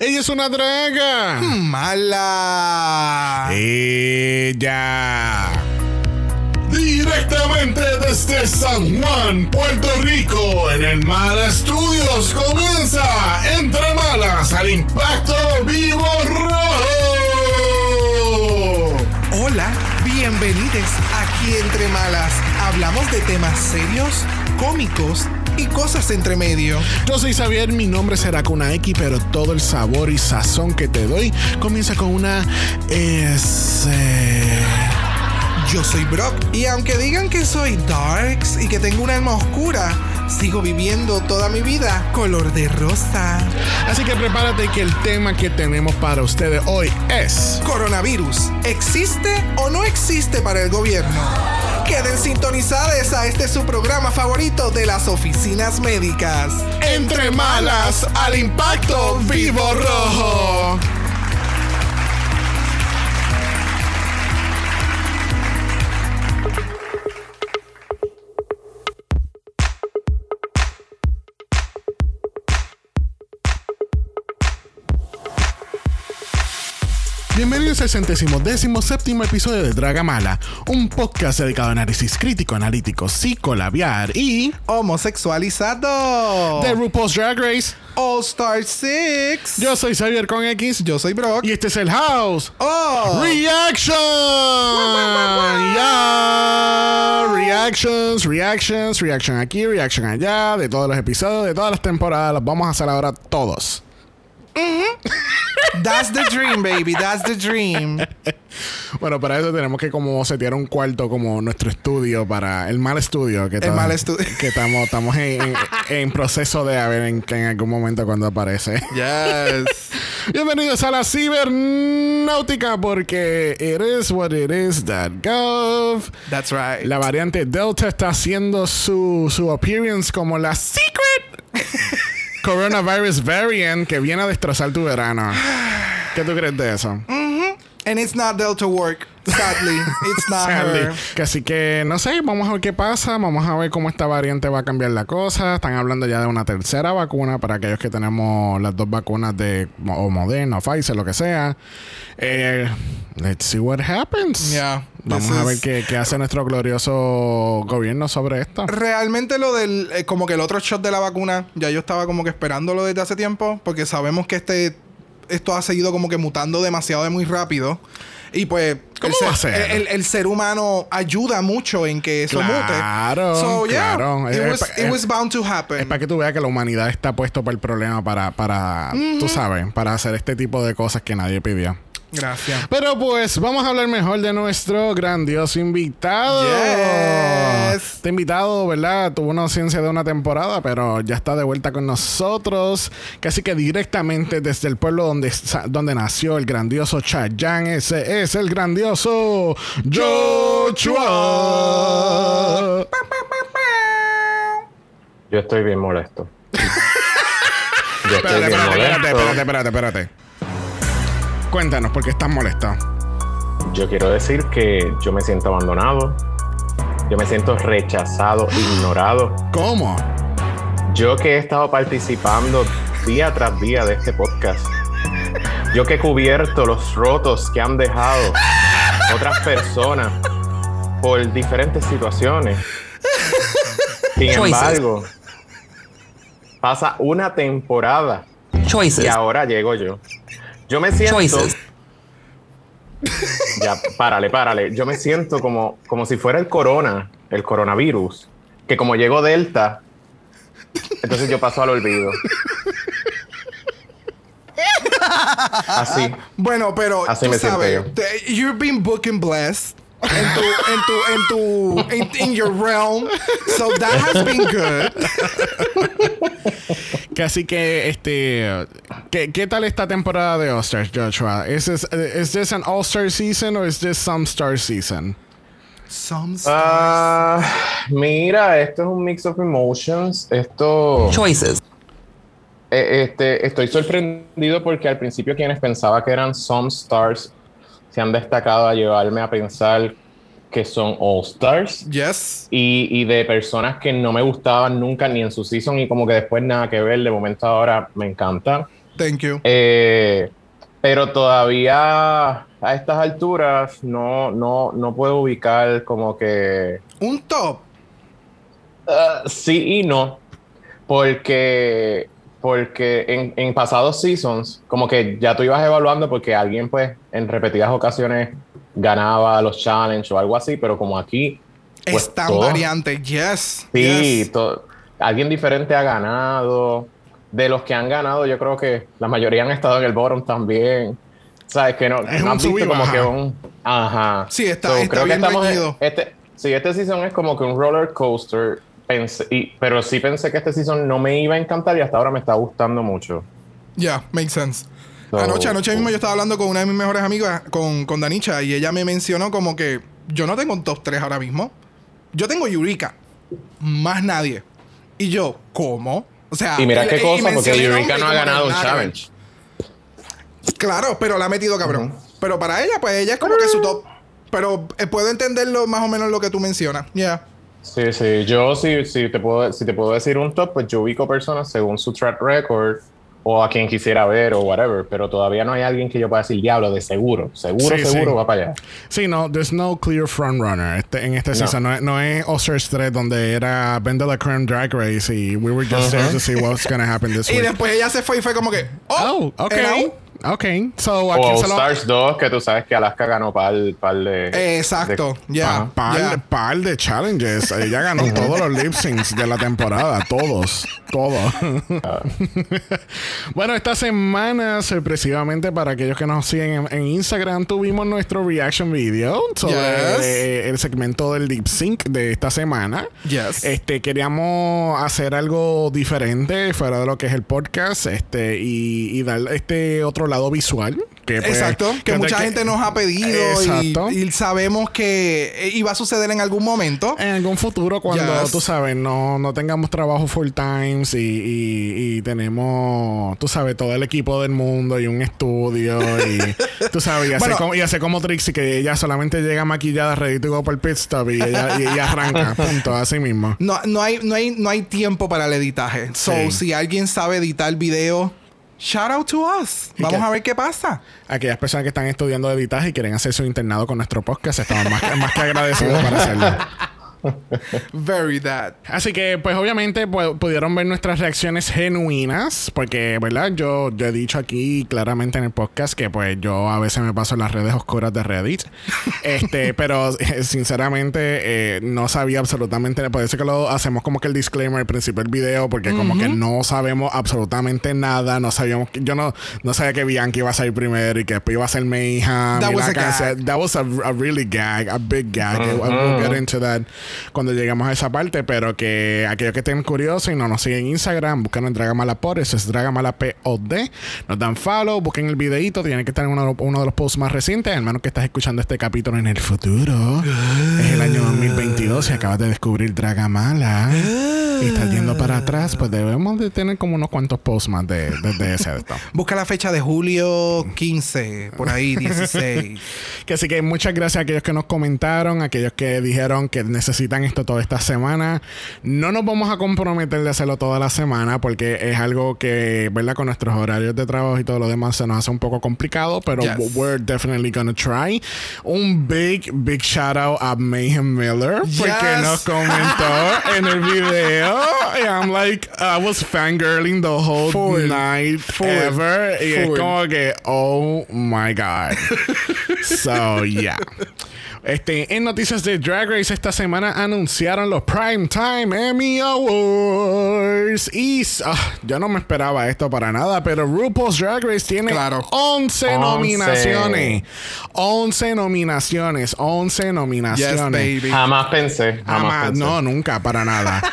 Ella es una draga. Mala. Ella. Directamente desde San Juan, Puerto Rico, en el Mala Studios comienza Entre Malas al Impacto Vivo Rojo. Hola, bienvenidos aquí Entre Malas. Hablamos de temas serios, cómicos y cosas entre medio. Yo soy Xavier, mi nombre será con una X, pero todo el sabor y sazón que te doy comienza con una S. Yo soy Brock y aunque digan que soy darks y que tengo una alma oscura, sigo viviendo toda mi vida color de rosa. Así que prepárate que el tema que tenemos para ustedes hoy es Coronavirus, ¿existe o no existe para el gobierno? Queden sintonizados a este su programa favorito de las oficinas médicas. Entre malas al impacto vivo rojo. Bienvenidos al centésimo décimo séptimo episodio de Dragamala, un podcast dedicado a análisis crítico, analítico, psicolabiar y Homosexualizado. de RuPaul's Drag Race. All Star 6. Yo soy Xavier con X Yo soy Brock. y este es el House Oh. Reaction. Reactions, reactions, reaction aquí, reaction allá, de todos los episodios, de todas las temporadas, los vamos a hacer ahora todos. That's the dream, baby. That's the dream. Bueno, para eso tenemos que como setear un cuarto como nuestro estudio para el mal estudio que El mal estudio. que estamos estamos en, en- en proceso de a ver en, en algún momento cuando aparece. Yes. Bienvenidos a la cibernáutica porque it is what it is that gov. That's right. La variante Delta está haciendo su, su appearance como la secret coronavirus variant que viene a destrozar tu verano. ¿Qué tú crees de eso? And it's not Delta work. Sadly, it's not Sadly. her. Que así que no sé, vamos a ver qué pasa, vamos a ver cómo esta variante va a cambiar la cosa. Están hablando ya de una tercera vacuna para aquellos que tenemos las dos vacunas de o Moderna o Pfizer, lo que sea. Eh, let's see what happens. Yeah, Vamos a ver qué, qué hace nuestro glorioso gobierno sobre esto. Realmente lo del, eh, como que el otro shot de la vacuna, ya yo estaba como que esperándolo desde hace tiempo, porque sabemos que este, esto ha seguido como que mutando demasiado de muy rápido. Y pues, ¿Cómo el, va a ser, ser? El, el ser humano ayuda mucho en que eso Claro, mute. So, yeah, claro. It, Es was, it es- was bound to Es happen. para que tú veas que la humanidad está puesto para el problema, para, para tú sabes, para hacer este tipo de cosas que nadie pidió. Gracias. Pero pues vamos a hablar mejor de nuestro grandioso invitado. Yes. Este invitado, ¿verdad? Tuvo una ausencia de una temporada, pero ya está de vuelta con nosotros. Casi que directamente desde el pueblo donde, donde nació el grandioso Chayanne. Ese es el grandioso Joshua. Yo estoy bien molesto. Yo estoy Espérate, bien espérate, espérate, molesto. espérate, espérate, espérate. Cuéntanos, ¿por qué estás molesto? Yo quiero decir que yo me siento abandonado. Yo me siento rechazado, ignorado. ¿Cómo? Yo que he estado participando día tras día de este podcast. Yo que he cubierto los rotos que han dejado otras personas por diferentes situaciones. Sin embargo, pasa una temporada Choices. y ahora llego yo. Yo me siento. Choices. Ya, párale, párale. Yo me siento como, como si fuera el corona, el coronavirus, que como llegó Delta, entonces yo paso al olvido. Así. Bueno, pero Así tú me siento sabes, yo. te- you've been booking blessed. En tu, en tu, en tu, in, in your realm. So that has been good. Así que, este, ¿qué, qué tal esta temporada de All Stars, Joshua? ¿Es this, is this an All Star season or is this some Star season? Some Ah, mira, esto es un mix of emotions. Esto. Choices. Eh, este, estoy sorprendido porque al principio quienes pensaba que eran some stars se han destacado a llevarme a pensar que son all stars Yes. y, y de personas que no me gustaban nunca ni en su season y como que después nada que ver, de momento ahora me encanta. Thank you. Eh, pero todavía a estas alturas no, no, no puedo ubicar como que Un top. Uh, sí y no. Porque, porque en, en pasados seasons, como que ya tú ibas evaluando porque alguien, pues, en repetidas ocasiones ganaba los challenges o algo así, pero como aquí. Pues, es tan variante. Yes. Sí, yes. to- alguien diferente ha ganado. De los que han ganado, yo creo que la mayoría han estado en el bottom también. ¿Sabes? Que no, Es no has visto como que un. Ajá. Sí, está- está bien en- reñido. este, sí, este season es como que un roller coaster. Pensé, y, pero sí pensé que este season no me iba a encantar y hasta ahora me está gustando mucho. Yeah, makes sense. So, anoche, anoche mismo yo estaba hablando con una de mis mejores amigas, con, con Danicha, y ella me mencionó como que yo no tengo un top 3 ahora mismo. Yo tengo Eureka. Más nadie. Y yo, ¿cómo? O sea, Y mira qué cosa, porque Eureka no ha ganado un challenge. Claro, pero la ha metido cabrón. Pero para ella, pues ella es como que su top. Pero eh, puedo entenderlo más o menos lo que tú mencionas. Yeah. Sí, sí. Yo sí, sí te puedo, si te puedo decir un top, pues yo ubico personas según su track record o a quien quisiera ver o whatever, pero todavía no hay alguien que yo pueda decir diablo de seguro. Seguro, Sí, seguro sí. va para allá. Sí, no, there's no clear frontrunner este, en este No. season. No, es- no es All-Stars 3 donde era Ben de la Creme Drag Race y we were just there to see what's gonna happen this Y week. después ella se fue y fue como que, oh, Oh, ok. Ok. So, O aquí All se lo... Stars 2, que tú sabes que Alaska ganó par, par de. Exacto, de- ya. Ajá. Par, Yeah. par de challenges. Ella ganó todos los lip syncs de la temporada. Todos. Todos. bueno, esta semana, sorpresivamente, para aquellos que nos siguen en, en Instagram, tuvimos nuestro reaction video sobre Yes. eh, el segmento del lip sync de esta semana. Yes. Este, queríamos hacer algo diferente fuera de lo que es el podcast este, y, y dar este otro lado visual. Que, pues, Exacto, que de mucha que- gente nos ha pedido Exacto. y, y sabemos que eh, iba a suceder en algún momento. En algún futuro, cuando Yes. tú sabes, no, no tengamos trabajo full times y, y- y tenemos, tú sabes, todo el equipo del mundo y un estudio y tú sabes, y hacer, Bueno. como, y hacer como Trixie, que ella solamente llega maquillada, ready to go por el pit stop y ella, y arranca, punto, así mismo. No, no, hay, no, hay, no hay tiempo para el editaje. So, Sí. si alguien sabe editar video, shout out to us. ¿Y Vamos a ver qué pasa. Aquellas personas que están estudiando editaje y quieren hacer su internado con nuestro podcast, estamos más, más que agradecidos para hacerlo. Very that. Así que, pues obviamente pu- pudieron ver nuestras reacciones genuinas, porque, ¿verdad? Yo, yo he dicho aquí claramente en el podcast que pues yo a veces me paso en las redes oscuras de Reddit. este, pero eh, sinceramente eh, no sabía absolutamente, por eso que lo hacemos como que el disclaimer al principio del video, porque como que no sabemos absolutamente nada, no sabíamos, que- yo no, no sabía que Bianca iba a salir primero y que después iba a ser Mayhem. That y was a gag. That was a, a really gag, a big gag. I will get into that cuando lleguemos a esa parte, pero que aquellos que estén curiosos y no nos siguen en Instagram, buscan en Dragamala por eso es Dragamala POD. Nos dan follow, busquen el videito, tienen que estar en uno, uno de los posts más recientes, al menos que estás escuchando este capítulo en el futuro. es el año 2022 y acabas de descubrir Dragamala. y estás yendo para atrás, pues debemos de tener como unos cuantos posts más de, de, de ese de. Busca la fecha de julio 15, por ahí 16. Que así que muchas gracias a aquellos que nos comentaron, a aquellos que dijeron que necesitan esto toda esta semana. No nos vamos a comprometer de hacerlo toda la semana porque es algo que, ¿verdad? Con nuestros horarios de trabajo y todo lo demás se nos hace un poco complicado, pero Yes. we're definitely gonna try. Un big, big shout out a Mayhem Miller porque Yes. nos comentó en el video. Y I'm like, I was fangirling the whole Full. night Full. ever. Y es Full. como que, oh my God. so, yeah. Este, en noticias de Drag Race esta semana anunciaron los Primetime Emmy Awards. Y ah, yo no me esperaba esto para nada, pero RuPaul's Drag Race tiene Claro. 11 Once. nominaciones. 11 nominaciones. 11 nominaciones. Yes, baby. Jamás pensé. Jamás Jamás, pensé. no, nunca, para nada.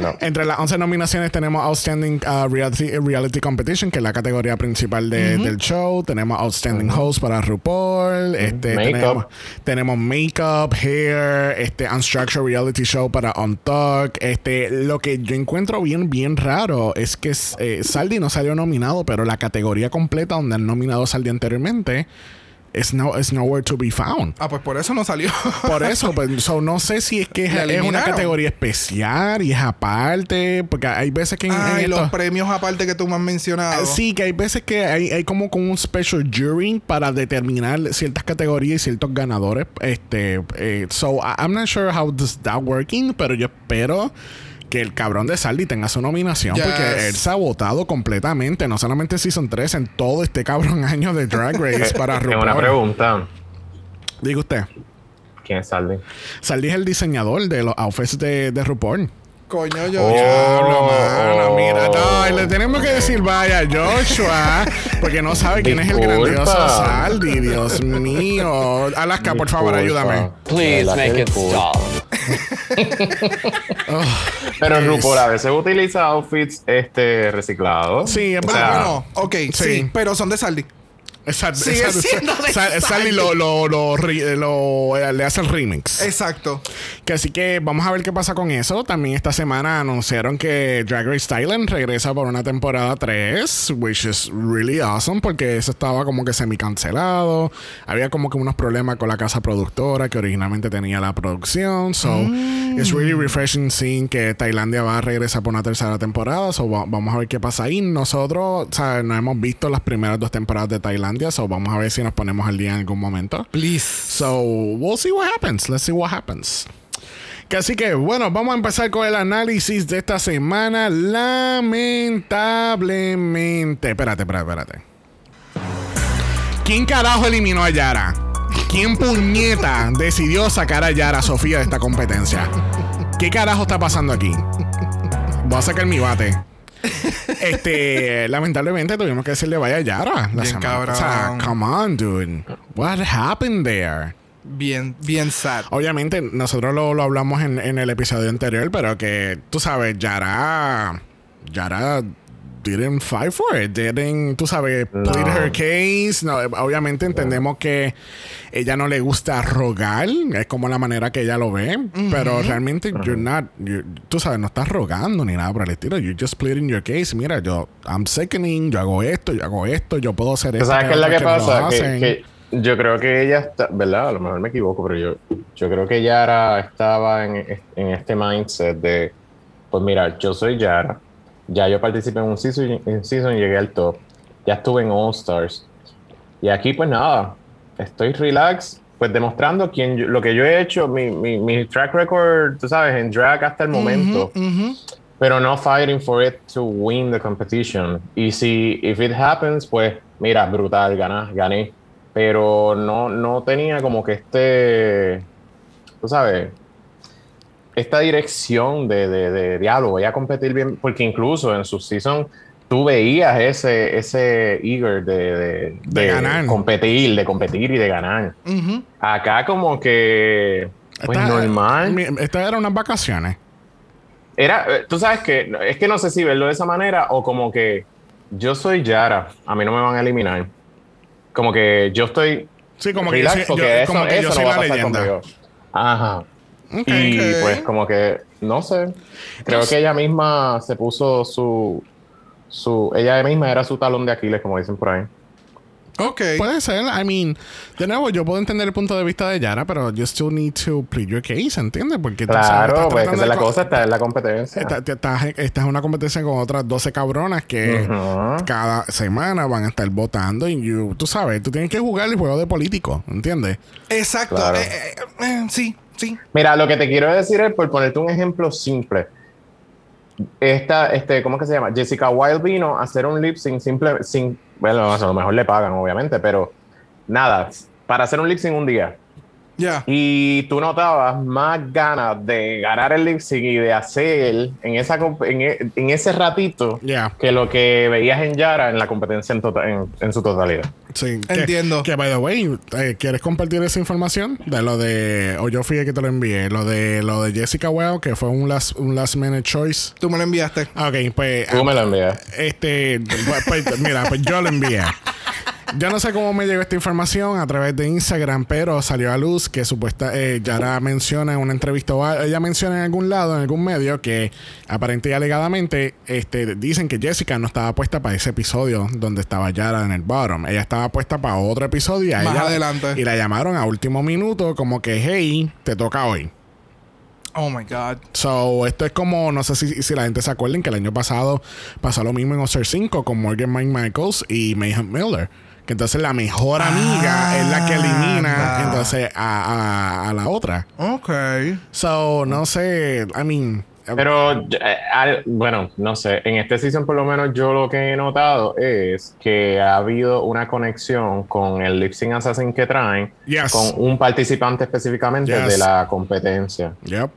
No. Entre las 11 nominaciones tenemos Outstanding uh, reality, reality Competition, que es la categoría principal de- del show. Tenemos Outstanding Host para RuPaul. Este, Makeup. tenemos, tenemos Makeup, Hair, este, Unstructured Reality Show para Untuck. Este, lo que yo encuentro bien, bien raro es que eh, Saldi no salió nominado, pero la categoría completa donde han nominado a Saldi anteriormente it's, no, it's nowhere to be found. Ah, pues por eso no salió. Por eso, pues, so, no sé si es que es, es una categoría especial y es aparte, porque hay veces que en, en Ay, los premios aparte que tú me has mencionado. Ah, Sí, que hay veces que hay, hay como, como un special jury para determinar ciertas categorías y ciertos ganadores. Este, eh, so I'm not sure how this that working, pero yo espero que el cabrón de Saldi tenga su nominación Yes. porque él se ha votado completamente, no solamente en Season 3, en todo este cabrón año de Drag Race para Tengo RuPaul. una pregunta. Diga usted, ¿Quién es Saldi? Saldi es el diseñador de los outfits de, de RuPaul. Coño, yo. Oh. Diablo, mano, mira, no, y le tenemos que decir vaya a Joshua, porque no sabe quién es el grandioso Saldi, Dios mío. Alaska, por favor, ayúdame. Please make it stop. Pero RuPaul a veces utiliza outfits este, reciclados. Sí, es O verdad. sea, Bueno, ok, sí. Sí. pero son de Saldi. Exacto, Sigue exacto. siendo de Sal- Saldi lo, lo, lo, lo- eh, le hace el remix. Exacto. Que así que vamos a ver qué pasa con eso. También esta semana anunciaron que Drag Race Thailand regresa por una temporada 3, which is really awesome porque eso estaba como que semi cancelado. Había como que unos problemas con la casa productora que originalmente tenía la producción. So it's really refreshing seeing que Tailandia va a regresar por una tercera temporada. So va- vamos a ver qué pasa ahí. Nosotros, o sea, no hemos visto las primeras dos temporadas de Tailandia. So vamos a ver si nos ponemos al día en algún momento. Please. So, we'll see what happens. Let's see what happens. Así que, bueno, vamos a empezar con el análisis de esta semana. Lamentablemente. Espérate, espérate, espérate. ¿Quién carajo eliminó a Yara? ¿Quién puñeta decidió sacar a Yara Sofía de esta competencia? ¿Qué carajo está pasando aquí? Voy a sacar mi bate. Este, lamentablemente tuvimos que decirle vaya Yara. La Bien semana- O sea, cabrón. come on, dude. What happened there? Bien, bien sad. Obviamente, nosotros lo, lo hablamos en, en el episodio anterior, pero que tú sabes, Yara. Yara didn't fight for it. Didn't, tú sabes, plead her case. No, obviamente entendemos que ella no le gusta rogar. Es como la manera que ella lo ve. Pero realmente, you're not. you- tú sabes, no estás rogando ni nada por el estilo. You're just pleading your case. Mira, yo, I'm sickening. Yo hago esto, yo hago esto. Yo puedo hacer ¿tú esto. ¿Sabes qué es la que no pasa? Que, que yo creo que ella está, ¿verdad? A lo mejor me equivoco, pero yo, yo creo que Yara estaba en, en este mindset de, pues mira, yo soy Yara, ya yo participé en un season, en season y llegué al top, ya estuve en All Stars, y aquí pues nada, estoy relax, pues demostrando quién yo- lo que yo he hecho, mi, mi, mi track record, tú sabes, en drag hasta el momento. Ujú. pero no fighting for it to win the competition. Y si if it happens, pues mira, brutal, gané, gané. Pero no, no tenía como que este, tú sabes, esta dirección de, de, de diálogo, voy a competir bien, porque incluso en su season tú veías ese, ese eager de, de, De ganar. competir, de competir y de ganar. Acá como que, pues Esta- normal. Estas eran unas vacaciones. Era, eh, tú sabes que es que no sé si verlo de esa manera o como que yo soy Yara, a mí no me van a eliminar. Como que yo estoy Sí, como que yo soy, yo- eso, como que yo soy no la leyenda. conmigo. Ajá. Y pues como que, no sé, creo que ella misma se puso su, su, ella misma era su talón de Aquiles, como dicen por ahí. Ok. Puede ser. I mean, de nuevo, yo puedo entender el punto de vista de Yara, pero you still need to plead your case, ¿entiendes? Porque tú sabes, Claro, estás pues es la cosa, está en la competencia. Estás, estás, estás en una competencia con otras 12 cabronas que cada semana van a estar votando y you- tú sabes, tú tienes que jugar el juego de político, ¿entiendes? Exacto. Claro. Eh, eh, eh, sí, sí. Mira, lo que te quiero decir es, por ponerte un ejemplo simple, esta, este, ¿cómo que se llama? Jessica Wilde vino a hacer un lip sync simple, sin, bueno, a lo mejor le pagan, obviamente, pero nada, para hacer un lip sync un día. Y tú notabas más ganas de ganar el lip sync y de hacer en, esa, en, e- en ese ratito que lo que veías en Yara en la competencia en, tota- en, en su totalidad. Sí. Que- Entiendo. Que, by the way, eh, ¿quieres compartir esa información? De lo de. O yo fui el que te lo envié. Lo de lo de Jessica Well, que fue un last, un last minute choice. Tú me lo enviaste. Ah, Ok, pues. Tú me lo envías. Este, pues, pues, mira, pues yo lo envié. Yo no sé cómo me llegó esta información a través de Instagram, pero salió a luz que supuesta eh, Yara menciona en una entrevista, o ella menciona en algún lado, en algún medio, que aparentemente y alegadamente este, dicen que Jessica no estaba puesta para ese episodio donde estaba Yara en el bottom. Ella estaba puesta para otro episodio y, a Más ella- adelante. y la llamaron a último minuto como que, hey, te toca hoy. Oh my God. So, esto es como, no sé si, si la gente se acuerden que el año pasado pasó lo mismo en Oscar 5 con Morgan Mike Michaels y Mayhem Miller. Que entonces la mejor amiga es la que elimina entonces a, a- a la otra. Ok. So, no sé, I mean... Pero, eh, bueno, no sé. En este season, por lo menos, yo lo que he notado es que ha habido una conexión con el lip sync assassin que traen Yes. con un participante específicamente Yes. de la competencia. Yep.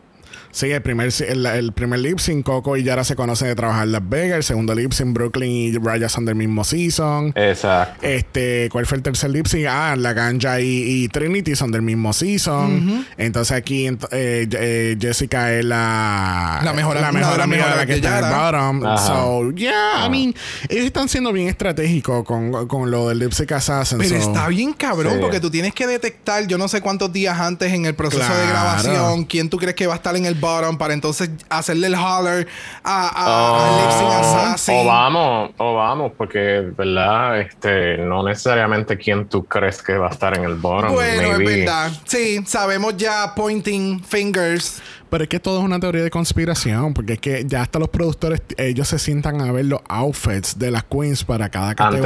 Sí, el primer, el, el primer lip sync, Coco y Yara se conocen de trabajar en Las Vegas. El segundo lip sync, Brooklyn y Raya son del mismo season. Exacto. Este, ¿cuál fue el tercer lip sync? Ah, la Ganja y, y Trinity son del mismo season. Entonces aquí ent- eh, eh, Jessica es la, La mejor- la mejor de amiga de la mejores que que está en el bottom. Ajá. So, yeah, I mean, ellos están siendo bien estratégicos con, con lo del lip sync assassin. Pero so- está bien cabrón Sí. porque tú tienes que detectar, yo no sé cuántos días antes en el proceso de Claro. grabación, quién tú crees que va a estar en el bottom para entonces hacerle el holler a, a, sync assassin. o vamos, o vamos, porque, ¿verdad? Este, no necesariamente quién tú crees que va a estar en el bottom. Bueno, maybe. es verdad. Sí, sabemos ya pointing fingers. Pero es que todo es una teoría de conspiración, porque es que ya hasta los productores, ellos se sientan a ver los outfits de las queens para cada Antes,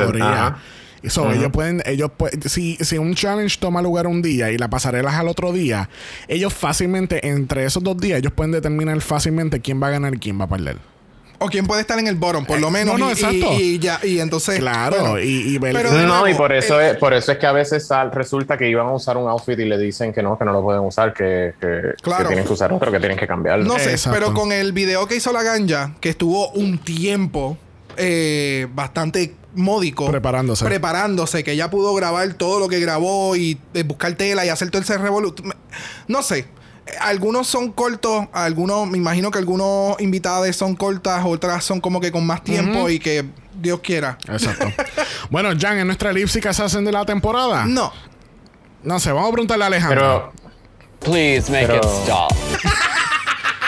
so, ellos pueden, ellos pueden, si, si un challenge toma lugar un día y la pasarela es al otro día, ellos fácilmente, entre esos dos días, ellos pueden determinar fácilmente quién va a ganar y quién va a perder. O quién puede estar en el bottom, por lo Eh, menos. no, no, y, exacto. y, y ya, y entonces. Claro, bueno, y, y ver- pero No, nuevo, y por eso, el- es, por eso es que a veces sal- resulta que iban a usar un outfit y le dicen que no, que no lo pueden usar, que, que- Claro. que tienen que usar otro, que tienen que cambiarlo. No sé, Exacto. pero con el video que hizo la ganja, que estuvo un tiempo eh, bastante módico. Preparándose. Preparándose, que ella pudo grabar todo lo que grabó y eh, buscar tela y hacer todo ese revolut. No sé. Algunos son cortos, algunos, me imagino que algunos invitados son cortas, otras son como que con más tiempo y que Dios quiera. Exacto. bueno, Jan, ¿es nuestra elipsis que se hacen de la temporada? No. No sé, vamos a preguntarle a Alejandro. Pero, Please make Pero- it stop.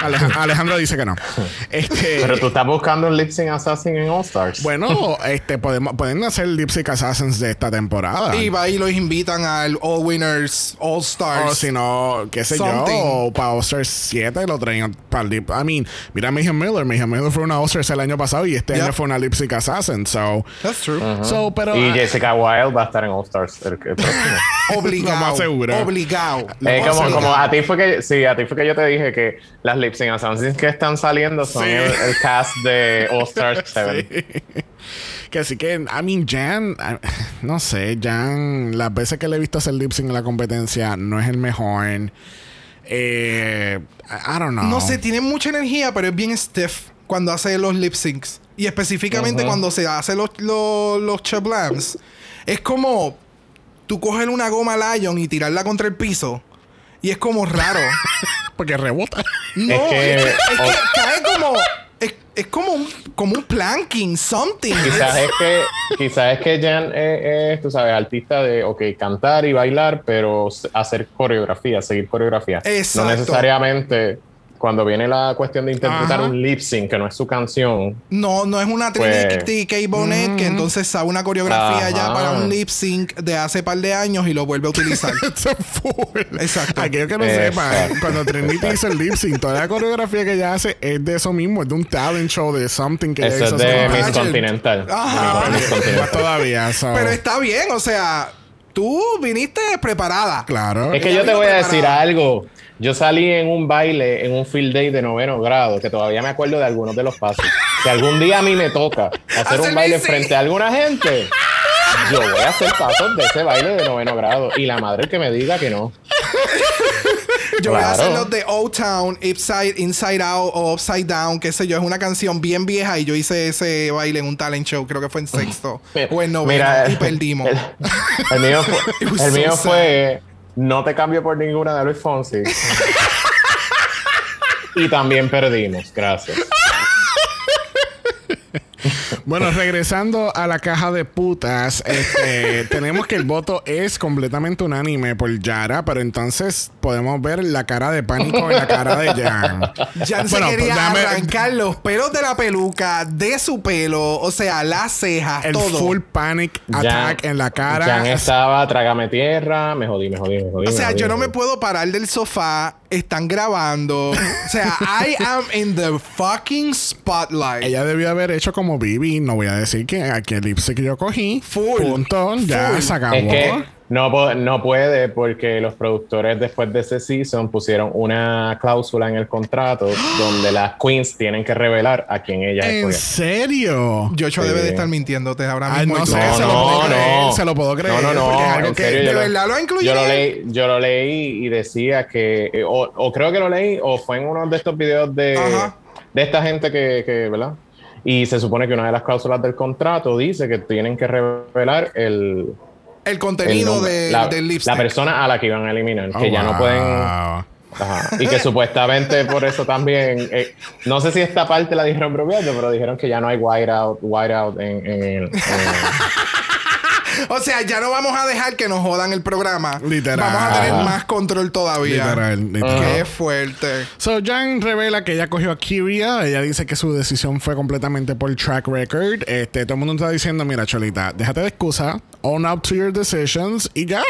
Aleja- Alejandro dice que no. Este, pero tú estás buscando un lip sync assassin en All Stars. Bueno, este podemos pueden hacer Lip Sync Assassins de esta temporada. Y va y los invitan al All Winners, All Stars. o si no, qué sé Something. yo, o para All-Stars 7 lo traen para el Lip. I mean, mira a Mayhem Miller. Mayhem Miller fue una All-Stars el año pasado y este Yep. año fue una Lip Sync Assassin. So, That's true. so pero. y ah, Jessica Wilde va a estar en All Stars el, el próximo. Obligado. Lo más seguro. Obligado. Eh, como, como a ti fue que sí, a ti fue que yo te dije que las lip sync assassins que están saliendo son Sí. el, el cast de All Stars 7. Sí. Que así que, I mean, Jan, ah, no sé, Jan, las veces que le he visto hacer lip sync en la competencia, no es el mejor. Eh, I don't know. No sé, tiene mucha energía, pero es bien stiff cuando hace los lip syncs. Y específicamente Ujú. cuando se hace los, los, los chablams. Es como tú coger una goma Lion y tirarla contra el piso. Y es como raro. Porque rebota. no, Es es que- es que o- cae como. Es, es como un, como un planking, something. Quizás es que, quizás es que Jan es, es, tú sabes, artista de, ok, cantar y bailar, pero hacer coreografía, seguir coreografía. Exacto. No necesariamente cuando viene la cuestión de interpretar Ajá. un lip sync, que no es su canción. No, no es una Pues- Trinity K. Bonnet que entonces sabe una coreografía ya para un lip sync de hace par de años y lo vuelve a utilizar. Exacto. Aquello que no Exacto. sepan, cuando Trinity hizo el lip sync, toda la coreografía que ella hace es de eso mismo, es de un talent show, de something que ella Eso hizo. es de Miss. Continental. Ajá. Miss Continental. todavía. so- Pero está bien, o sea, tú viniste preparada. Claro. Es que Ella yo te voy a decir algo. Yo salí en un baile, en un field day de noveno grado, que todavía me acuerdo de algunos de los pasos. Si algún día a mí me toca hacer un baile frente a alguna gente, yo voy a hacer pasos de ese baile de noveno grado. Y la madre que me diga que no. Yo voy a hacer los de Old Town, Upside, Inside Out o Upside Down, qué sé yo. Es una canción bien vieja y yo hice ese baile en un talent show, creo que fue en sexto o en noveno Mira, y perdimos. El, el mío, fue, el mío fue No te cambio por ninguna de Luis Fonsi. y también perdimos. Gracias. Bueno, regresando a la caja de putas, este, tenemos que el voto es completamente unánime por Yara, pero entonces podemos ver la cara de pánico en la cara de Jan. Jan se quería pues, arrancar los pelos de la peluca, de su pelo, o sea, las cejas, El todo. full panic attack en la cara. Jan estaba, trágame tierra, me jodí, me jodí, me jodí. O sea, jodí, yo no me puedo parar del sofá, están grabando. O sea, I am in the fucking spotlight. Ella debió haber hecho como Bibi. No voy a decir que aquí el lipstick que yo cogí. Full. Punto. Ya Full. se acabó. Es que no, no puede porque los productores después de ese season pusieron una cláusula en el contrato donde las queens tienen que revelar a quién ellas ¿En escogieron. Yo serio? debe Sí. de estar mintiéndote ahora Ay, mismo. no y sé, No, se lo no, puedo creer, no. se lo puedo creer. No, no, no, porque es algo que- serio, ¿De yo lo- verdad lo incluyeron? Yo lo leí, yo lo leí y decía que, eh, o, o creo que lo leí, o fue en uno de estos videos de, Ajá. de esta gente que, que, ¿verdad? Y se supone que una de las cláusulas del contrato dice que tienen que revelar el, El el contenido nombre, de, la, del la lipstick. persona a la que iban a eliminar, Oh, que ya no pueden Ajá. Y que supuestamente por eso también, eh, no sé si esta parte la dijeron bromeando, pero dijeron que ya no hay whiteout, whiteout en, en, el- en- O sea, ya no vamos a dejar que nos jodan el programa. Literal. Vamos a tener Ajá. más control todavía. Literal, literal. Qué fuerte. So, Jan revela que ella cogió a Kiria. Ella dice que su decisión fue completamente por track record. Este, todo el mundo está diciendo, mira, Cholita, déjate de excusa. Own up to your decisions y ya.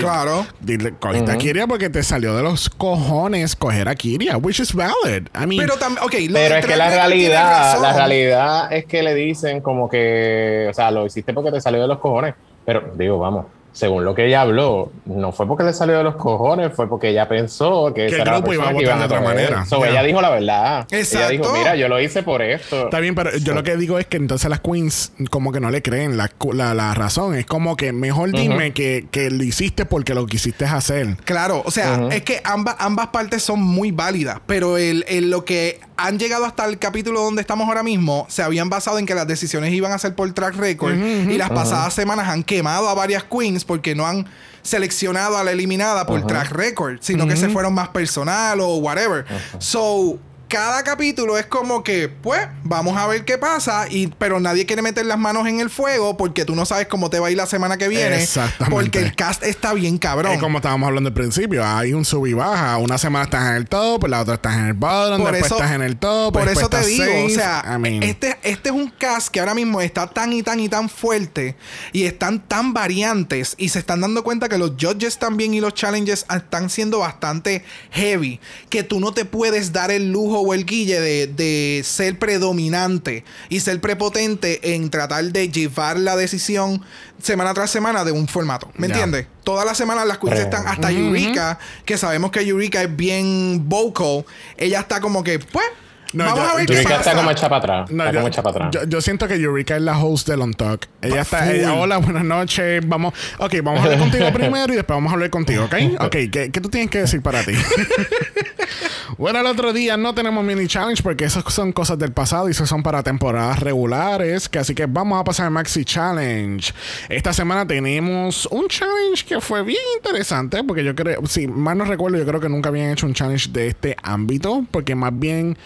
Claro. Dile, cogiste a Kiria porque te salió de los cojones coger a Kiria, which is valid. I mean, Pero también, ok, lo Pero es que la realidad, la realidad es que le dicen como que, o sea, lo hiciste porque te salió de los cojones. Pero digo, vamos, según lo que ella habló, no fue porque le salió de los cojones, fue porque ella pensó que, Que el grupo iba a votar de otra manera. So. Ella dijo la verdad. Ella dijo, mira, yo lo hice por esto. Está bien, pero yo lo que digo es que entonces las queens como que no le creen la, la, la razón. Es como que mejor dime que, que lo hiciste porque lo quisiste hacer. Claro, o sea, es que ambas, ambas partes son muy válidas, pero el, el- lo que han llegado hasta el capítulo donde estamos ahora mismo se habían basado en que las decisiones iban a ser por track record y las pasadas semanas han quemado a varias queens porque no han seleccionado a la eliminada por track record, sino que se fueron más personal o whatever. So, cada capítulo es como que, pues, vamos a ver qué pasa, y, pero nadie quiere meter las manos en el fuego porque tú no sabes cómo te va a ir la semana que viene. Exactamente. Porque el cast está bien cabrón. Es como estábamos hablando al principio, hay un sub y baja. Una semana estás en el top, la otra estás en el bottom, Por después eso- estás en el top. Por eso te digo, o sea, I mean, este, este es un cast que ahora mismo está tan y tan y tan fuerte y están tan variantes y se están dando cuenta que los judges también y los challenges están siendo bastante heavy, que tú no te puedes dar el lujo o el guille de, de ser predominante y ser prepotente en tratar de llevar la decisión semana tras semana de un formato, ¿me entiendes? Todas las semanas las queens están hasta Eureka, que sabemos que Eureka es bien vocal, ella está como que, pues, No, vamos a ver qué Eureka pasa. está como hecha para atrás. no, está yo, como hecha para atrás. yo- yo siento que Eureka es la host del On Talk. Ella está. Ella, Hola, buenas noches. Vamos. Ok, vamos a hablar contigo primero y después vamos a hablar contigo, ¿ok? Ok, ¿qué, qué tú tienes que decir para ti? bueno, el otro día no tenemos mini challenge porque esas son cosas del pasado y esas son para temporadas regulares. Que así que vamos a pasar al Maxi Challenge. Esta semana tenemos un challenge que fue bien interesante porque yo creo, si mal no recuerdo, yo creo que nunca habían hecho un challenge de este ámbito porque más bien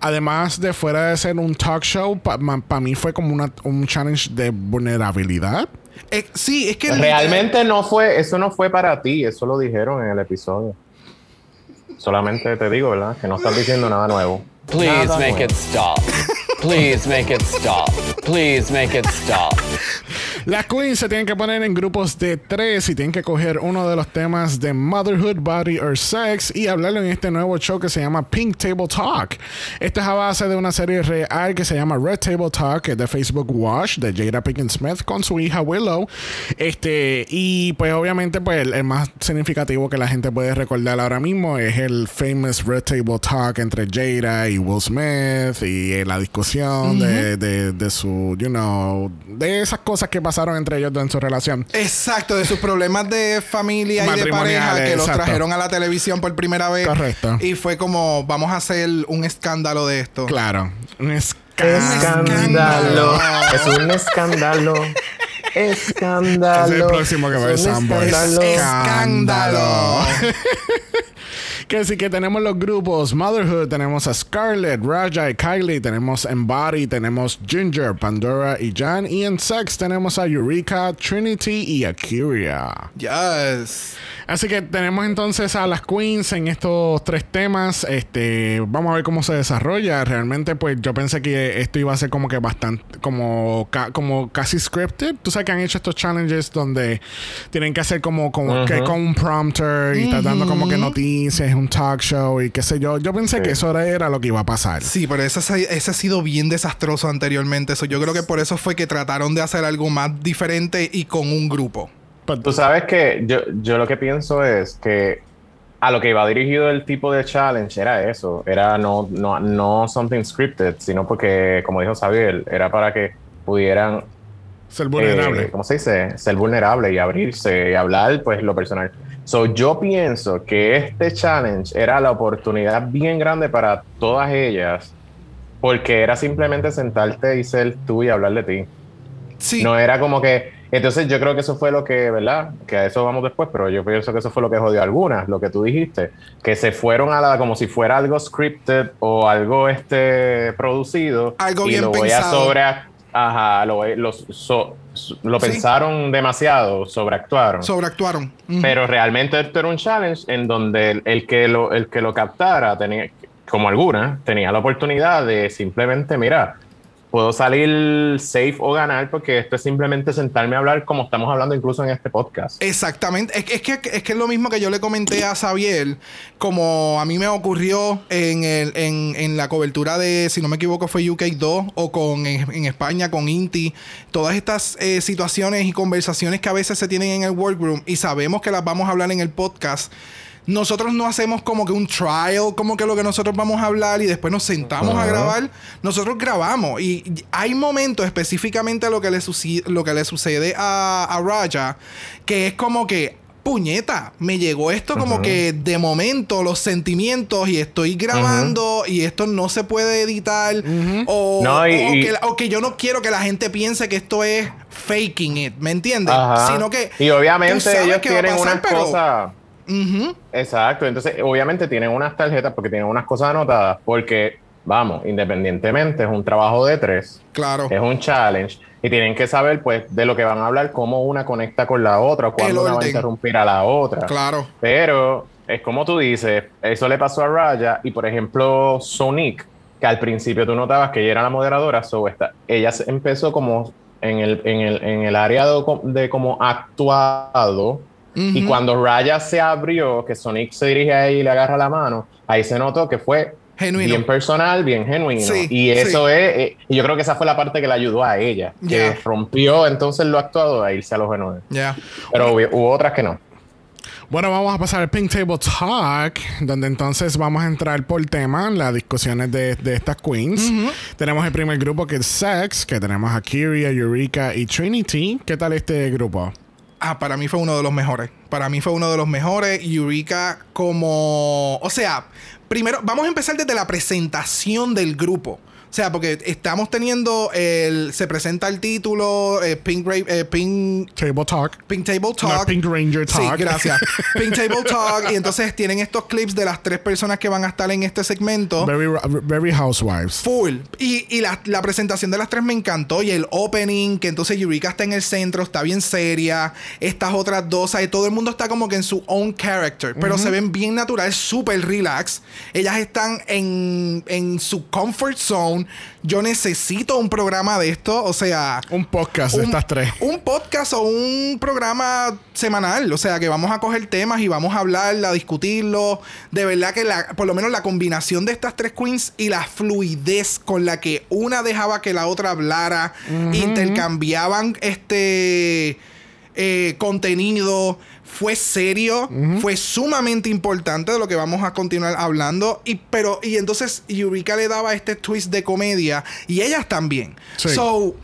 además de fuera de ser un talk show, para mí fue como una, un challenge de vulnerabilidad. Eh, sí, es que Realmente no fue, eso no fue para ti, eso lo dijeron en el episodio. Solamente te digo, ¿verdad? Que no estás diciendo nada nuevo. Please Nada make nuevo. it stop. Please make it stop. Please make it stop. Las queens se tienen que poner en grupos de tres y tienen que coger uno de los temas de motherhood, body or sex y hablarlo en este nuevo show que se llama Pink Table Talk. Esto es a base de una serie real que se llama Red Table Talk, que es de Facebook Watch, de Jada Pinkett Smith con su hija Willow. Este, y pues obviamente, pues el, el más significativo que la gente puede recordar ahora mismo es el famous Red Table Talk entre Jada y Will Smith y eh, la discusión de, de, de su, you know, de esas cosas que pasaron entre ellos en su relación. Exacto, de sus problemas de familia y de pareja que los trajeron a la televisión por primera vez. Correcto. Y fue como, vamos a hacer un escándalo de esto. Claro, un Escándalo. Escándalo. Es un escándalo. Escándalo. Es el próximo que va a Soundboy. escándalo. Escándalo. Que sí que tenemos los grupos Motherhood, tenemos a Scarlett, Raja y Kylie, tenemos Embody, tenemos Ginger, Pandora y Jan. Y en Sex tenemos a Eureka, Trinity y Akira. Yes. Así que tenemos entonces a las queens en estos tres temas. Este, vamos a ver cómo se desarrolla. Realmente, pues yo pensé que esto iba a ser como que bastante, como, ca- como casi scripted. Tú sabes que han hecho estos challenges donde tienen que hacer como, como que con un prompter y estás dando como que noticias, un talk show y qué sé yo. Yo pensé que eso era, era lo que iba a pasar. Sí, pero ese, ha- ese ha sido bien desastroso anteriormente. So, yo creo que por eso fue que trataron de hacer algo más diferente y con un grupo. But- Tú sabes que yo, yo lo que pienso es que a lo que iba dirigido el tipo de challenge era eso, era no, no, no something scripted, sino porque, como dijo Xavier, era para que pudieran, ser vulnerable. eh, ¿cómo se dice? Ser vulnerable y abrirse y hablar, pues, lo personal. So, yo pienso que este challenge era la oportunidad bien grande para todas ellas, porque era simplemente sentarte y ser tú y hablar de ti. Sí. No era como que. Entonces, yo creo que eso fue lo que, ¿verdad? Que a eso vamos después, pero yo pienso que eso fue lo que jodió a algunas, lo que tú dijiste, que se fueron a la. como si fuera algo scripted o algo este producido. Algo y bien lo voy a sobre. Ajá, lo, lo, so- lo Sí. pensaron demasiado, sobreactuaron. Sobreactuaron. Pero realmente esto era un challenge en donde el, el que, lo, el que lo captara tenía, como alguna, tenía la oportunidad de simplemente, mira, puedo salir safe o ganar porque esto es simplemente sentarme a hablar como estamos hablando incluso en este podcast. Exactamente. Es, es que, es que es lo mismo que yo le comenté a Xavier, como a mí me ocurrió en, el, en, en la cobertura de, si no me equivoco, fue UK2 o con en, en España con Inti. Todas estas eh, situaciones y conversaciones que a veces se tienen en el workroom y sabemos que las vamos a hablar en el podcast. Nosotros no hacemos como que un trial, como que lo que nosotros vamos a hablar y después nos sentamos a grabar. Nosotros grabamos y hay momentos específicamente lo que le, suci- lo que le sucede a, a Raja, que es como que, puñeta, me llegó esto como que de momento los sentimientos y estoy grabando y esto no se puede editar o, No, y- o que, la- o que yo no quiero que la gente piense que esto es faking it, ¿me entiendes? Sino que... y obviamente ellos tienen pasar, unas pero- cosas. Ujú. Exacto, entonces obviamente tienen unas tarjetas porque tienen unas cosas anotadas porque, vamos, independientemente es un trabajo de tres, Claro. es un challenge y tienen que saber pues de lo que van a hablar, cómo una conecta con la otra, cuándo una va a interrumpir a la otra. Claro. Pero es como tú dices, eso le pasó a Raya y por ejemplo Sonic, que al principio tú notabas que ella era la moderadora, so esta, ella empezó como en el, en el, en el área de como actuado y Ujú. cuando Raya se abrió, que Sonic se dirige a ella y le agarra la mano, ahí se notó que fue Genuino. bien personal, bien genuino. Sí, y eso sí. es, eh, y yo creo que esa fue la parte que le ayudó a ella, que rompió entonces lo actuado a irse a los genuinos. Ya. Pero hubo, hubo otras que no. Bueno, vamos a pasar al Pink Table Talk, donde entonces vamos a entrar por tema, las discusiones de, de estas queens. Tenemos el primer grupo que es Sex, que tenemos a Kyria, Eureka y Trinity. ¿Qué tal este grupo? Ah, para mí fue uno de los mejores. Para mí fue uno de los mejores. Eureka como... O sea, primero vamos a empezar desde la presentación del grupo. O sea, porque estamos teniendo el... Se presenta el título, eh, Pink, eh, Pink, Table Talk. Pink Table No, Talk. Pink Ranger Talk. Sí, gracias. Pink Table Talk. Y entonces tienen estos clips de las tres personas que van a estar en este segmento. Very, very Housewives. Full. Y, y la, la presentación de las tres me encantó. Y el opening, que entonces Eureka está en el centro, está bien seria. Estas otras dos, ahí todo el mundo está como que en su own character. Pero se ven bien natural, súper relax. Ellas están en, en su comfort zone. Yo necesito un programa de esto. O sea. Un podcast de estas tres. Un podcast o un programa semanal. O sea, que vamos a coger temas y vamos a hablar, a discutirlo. De verdad que la, por lo menos la combinación de estas tres queens y la fluidez con la que una dejaba que la otra hablara, intercambiaban este eh, contenido. Fue serio, fue sumamente importante de lo que vamos a continuar hablando. Y, pero, y entonces Eureka le daba este twist de comedia y ellas también. Sí. So,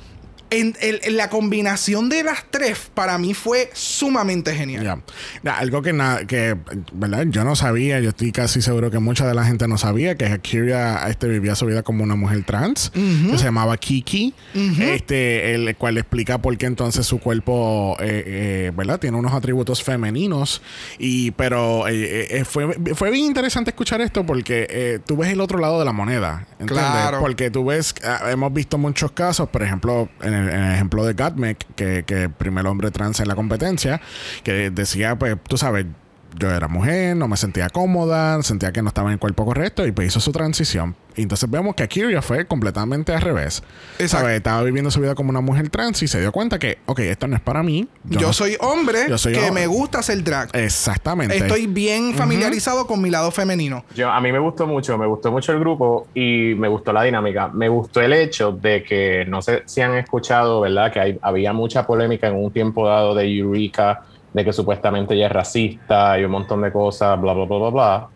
en, en la combinación de las tres, para mí fue sumamente genial. Ya, algo que, na- que, ¿verdad? Yo no sabía, yo estoy casi seguro que mucha de la gente no sabía que Akira este, vivía su vida como una mujer trans, que se llamaba Kiki, este, el cual explica por qué entonces su cuerpo, eh, eh, ¿verdad? Tiene unos atributos femeninos. Y, pero eh, eh, fue, fue bien interesante escuchar esto porque eh, tú ves el otro lado de la moneda, ¿entiendes? Claro. Porque tú ves, ah, hemos visto muchos casos, por ejemplo, en el, el ejemplo de Gatmec, que, que primer hombre trans en la competencia, que decía, pues, tú sabes, yo era mujer, no me sentía cómoda, sentía que no estaba en el cuerpo correcto y pues hizo su transición. Y entonces vemos que Akira fue completamente al revés. Exacto. ¿Sabes? Estaba viviendo su vida como una mujer trans y se dio cuenta que, ok, esto no es para mí. Yo, no- soy hombre Yo soy que hombre. me gusta hacer drag. Exactamente. Estoy bien familiarizado con mi lado femenino. Yo, a mí me gustó mucho, me gustó mucho el grupo y me gustó la dinámica. Me gustó el hecho de que, no sé si han escuchado, ¿verdad? Que hay- había mucha polémica en un tiempo dado de Eureka, de que supuestamente ella es racista y un montón de cosas, bla, bla, bla, bla, bla.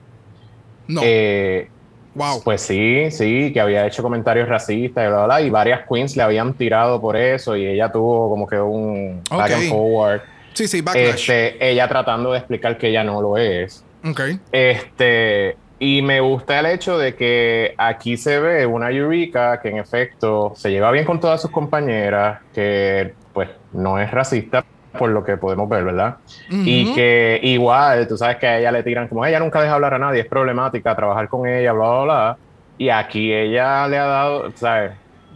No. Eh, wow. Pues sí, sí, que había hecho comentarios racistas y bla, bla, bla, y varias queens le habían tirado por eso y ella tuvo como que un back Ok. and forward. sí, sí, backlash. Este, ella tratando de explicar que ella no lo es. Ok. Este, y me gusta el hecho de que aquí se ve una Eureka que en efecto se lleva bien con todas sus compañeras, que pues no es racista por lo que podemos ver, ¿verdad? Y Ujú. que igual, tú sabes que a ella le tiran como ella nunca deja hablar a nadie, es problemática trabajar con ella, bla, bla, bla. Y aquí ella le ha dado, ¿sabes?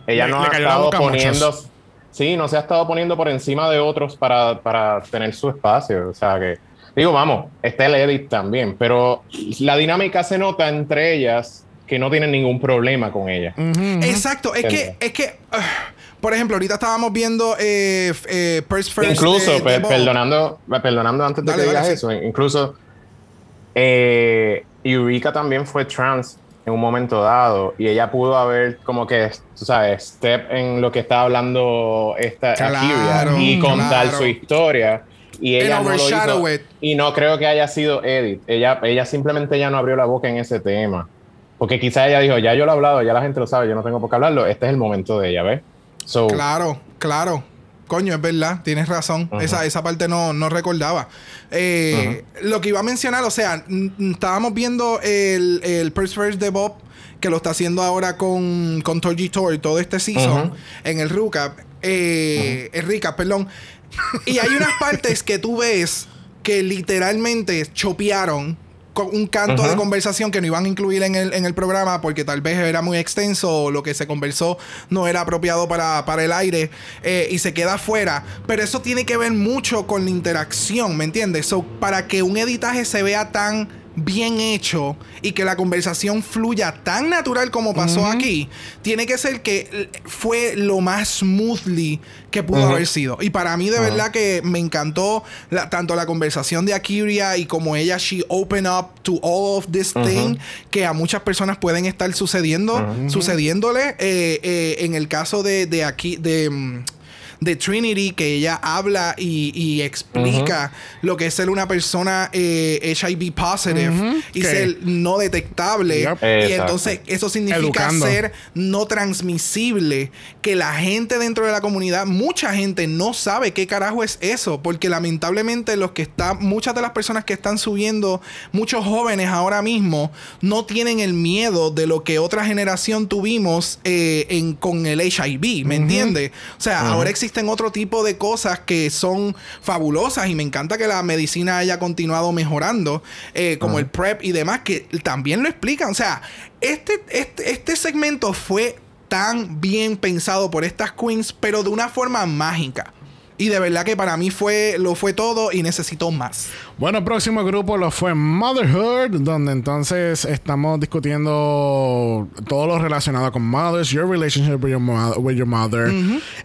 Ella Le- no le ha estado poniendo, sí, no se ha estado poniendo por encima de otros para, para tener su espacio. O sea que, digo, vamos, está el edit también, pero la dinámica se nota entre ellas que no tienen ningún problema con ella. Exacto. Es que, es que, ah, por ejemplo, ahorita estábamos viendo eh, eh, Purse First. incluso, de- de perdonando, perdonando antes de Dale, que dale, digas sí. eso, incluso eh, Eureka también fue trans en un momento dado y ella pudo haber como que, tú sabes, step en lo que estaba hablando esta Claro, Akira y contar claro. su historia. Y ella no lo hizo. it. Y no creo que haya sido Edith. Ella, ella simplemente ya no abrió la boca en ese tema. Porque quizá ella dijo, ya yo lo he hablado, ya la gente lo sabe, yo no tengo por qué hablarlo. Este es el momento de ella, ¿ves? So, Claro, claro. Coño, es verdad, tienes razón. Esa, esa parte no, no recordaba. Eh, Lo que iba a mencionar, o sea, estábamos viendo el, el First de Bob, que lo está haciendo ahora con, con Torgy Tour todo este season, en el recap. Eh, El recap, perdón. y hay unas partes que tú ves que literalmente chopearon un canto de conversación que no iban a incluir en el, en el programa porque tal vez era muy extenso o lo que se conversó no era apropiado para, para el aire eh, y se queda afuera. Pero eso tiene que ver mucho con la interacción, ¿me entiendes? So, para que un editaje se vea tan bien hecho y que la conversación fluya tan natural como pasó aquí, tiene que ser que fue lo más smoothly que pudo haber sido. Y para mí de verdad que me encantó la- tanto la conversación de Akiria y como ella she open up to all of this thing que a muchas personas pueden estar sucediendo, sucediéndole. Eh, eh, en el caso de, de aquí, de mm, de Trinity, que ella habla y, y explica lo que es ser una persona eh, HIV positive Ujú. y ser no detectable. Yep. Y entonces eso significa Educando. ser no transmisible. Que la gente dentro de la comunidad, mucha gente no sabe qué carajo es eso. Porque lamentablemente los que están, muchas de las personas que están subiendo, muchos jóvenes ahora mismo, no tienen el miedo de lo que otra generación tuvimos eh, en, con el HIV. ¿Me entiendes? O sea, ahora existen otro tipo de cosas que son fabulosas y me encanta que la medicina haya continuado mejorando, eh, como el PrEP y demás, que también lo explican. O sea, este, este, este segmento fue tan bien pensado por estas queens, pero de una forma mágica. Y de verdad que para mí fue, lo fue todo y necesito más. Bueno, el próximo grupo lo fue Motherhood, donde entonces estamos discutiendo todo lo relacionado con mothers, your relationship with your, mo- with your mother.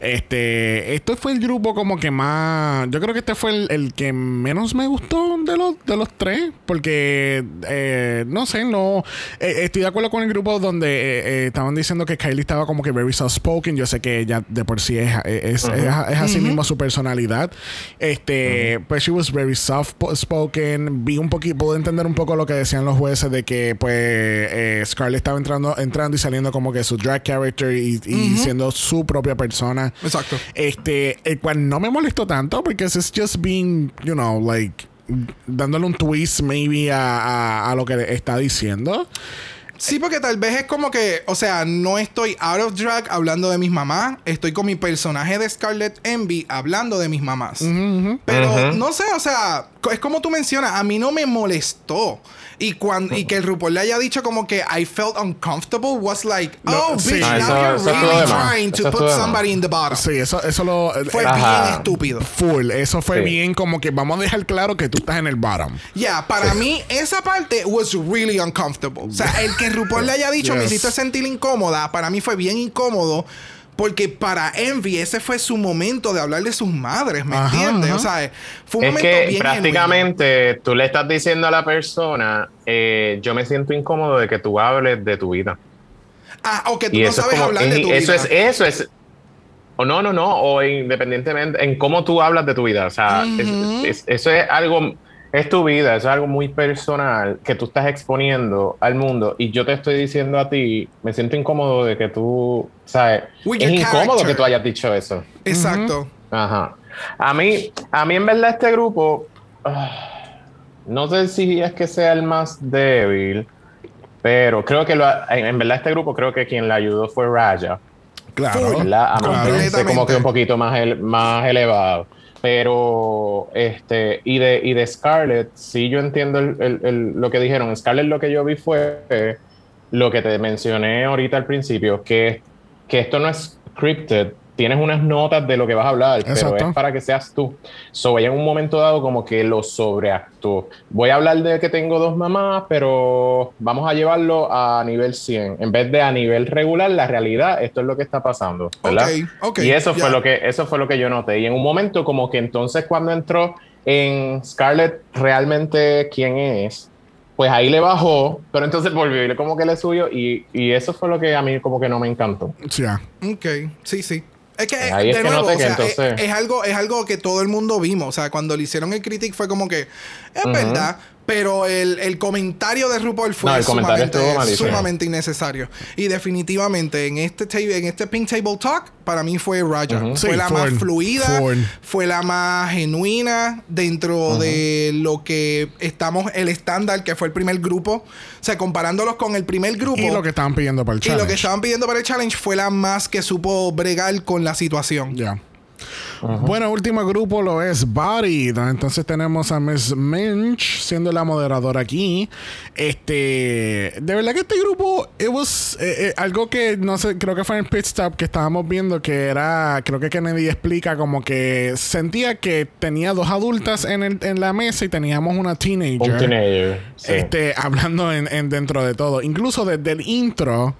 Este, esto fue el grupo como que más, yo creo que este fue el, el que menos me gustó de los de los tres, porque eh, no sé, no, eh, estoy de acuerdo con el grupo donde eh, eh, estaban diciendo que Kylie estaba como que very soft spoken. Yo sé que ella de por sí es, es, es- es así mismo súper personalidad. Este, pues she was very soft spoken. Vi un poquito, pude entender un poco lo que decían los jueces de que pues eh, Scarlett estaba entrando, entrando y saliendo como que su drag character y, y siendo su propia persona. Exacto. Este, el cual no me molestó tanto porque it's just being, you know, like dándole un twist maybe a, a, a lo que está diciendo. Sí, porque tal vez es como que, o sea, no estoy out of drag hablando de mis mamás, estoy con mi personaje de Scarlet Envy hablando de mis mamás. Pero no sé, o sea, es como tú mencionas, a mí no me molestó. Y, cuando, y que el RuPaul le haya dicho como que I felt uncomfortable was like, oh, bitch, now you're really trying to put somebody in the bottom. Sí, eso, eso lo... Fue bien estúpido. Full. Eso fue bien como que vamos a dejar claro que tú estás en el bottom. Ya, para mí esa parte was really uncomfortable. O sea, el que RuPaul le haya dicho me hiciste sentir incómoda, para mí fue bien incómodo porque para Envy ese fue su momento de hablar de sus madres, ¿me entiendes? O sea, fue un es momento que prácticamente tú le estás diciendo a la persona, eh, yo me siento incómodo de que tú hables de tu vida. Ah, o que tú no sabes hablar de tu eso vida. Es, eso es, o no, no, no, o independientemente en cómo tú hablas de tu vida. O sea, eso es algo es tu vida, es algo muy personal que tú estás exponiendo al mundo y yo te estoy diciendo a ti, me siento incómodo de que tú, ¿sabes? es incómodo que tú hayas dicho eso. Exacto. Ajá. A mí, a mí en verdad este grupo, ah, no sé si es que sea el más débil, pero creo que lo, en verdad este grupo creo que quien la ayudó fue Raya. Claro. A como que un poquito más, más elevado. Pero, este, y de, y de Scarlett, sí yo entiendo lo que dijeron. Scarlett lo que yo vi fue lo que te mencioné ahorita al principio, que, que esto no es scripted, tienes unas notas de lo que vas a hablar, pero es para que seas tú. So, ella en un momento dado como que lo sobreactuó. Voy a hablar de que tengo dos mamás, pero vamos a llevarlo a nivel 100. En vez de a nivel regular, la realidad, esto es lo que está pasando, ¿verdad? y eso fue, lo que, eso fue lo que yo noté. Y en un momento como que entonces cuando entró en Scarlett realmente quién es, pues ahí le bajó, pero entonces volvió y como que le subió y, y, eso fue lo que a mí como que no me encantó. Sí. Ok, sí, sí. Es que, de nuevo, es, algo, es algo que todo el mundo vimos. O sea, cuando le hicieron el critic fue como que, es verdad, pero el, el, comentario de RuPaul fue sumamente, innecesario. Y definitivamente en este, en este Pink Table Talk, para mí fue Raja. fue la más fluida, fue la más genuina dentro de lo que estamos, el estándar que fue el primer grupo. O sea, comparándolos con el primer grupo. Y lo que estaban pidiendo para el challenge. Y lo que estaban pidiendo para el challenge fue la más que supo bregar con la situación. Ya. Bueno, último grupo lo es Body. Entonces tenemos a Miss Minch siendo la moderadora aquí. Este, de verdad que este grupo, it was eh, eh, algo que no sé, creo que fue en el pit stop que estábamos viendo que era, creo que Kennedy explica como que sentía que tenía dos adultas en, el, en la mesa y teníamos una teenager. Un teenager. Este, hablando en, dentro de todo. Incluso desde el intro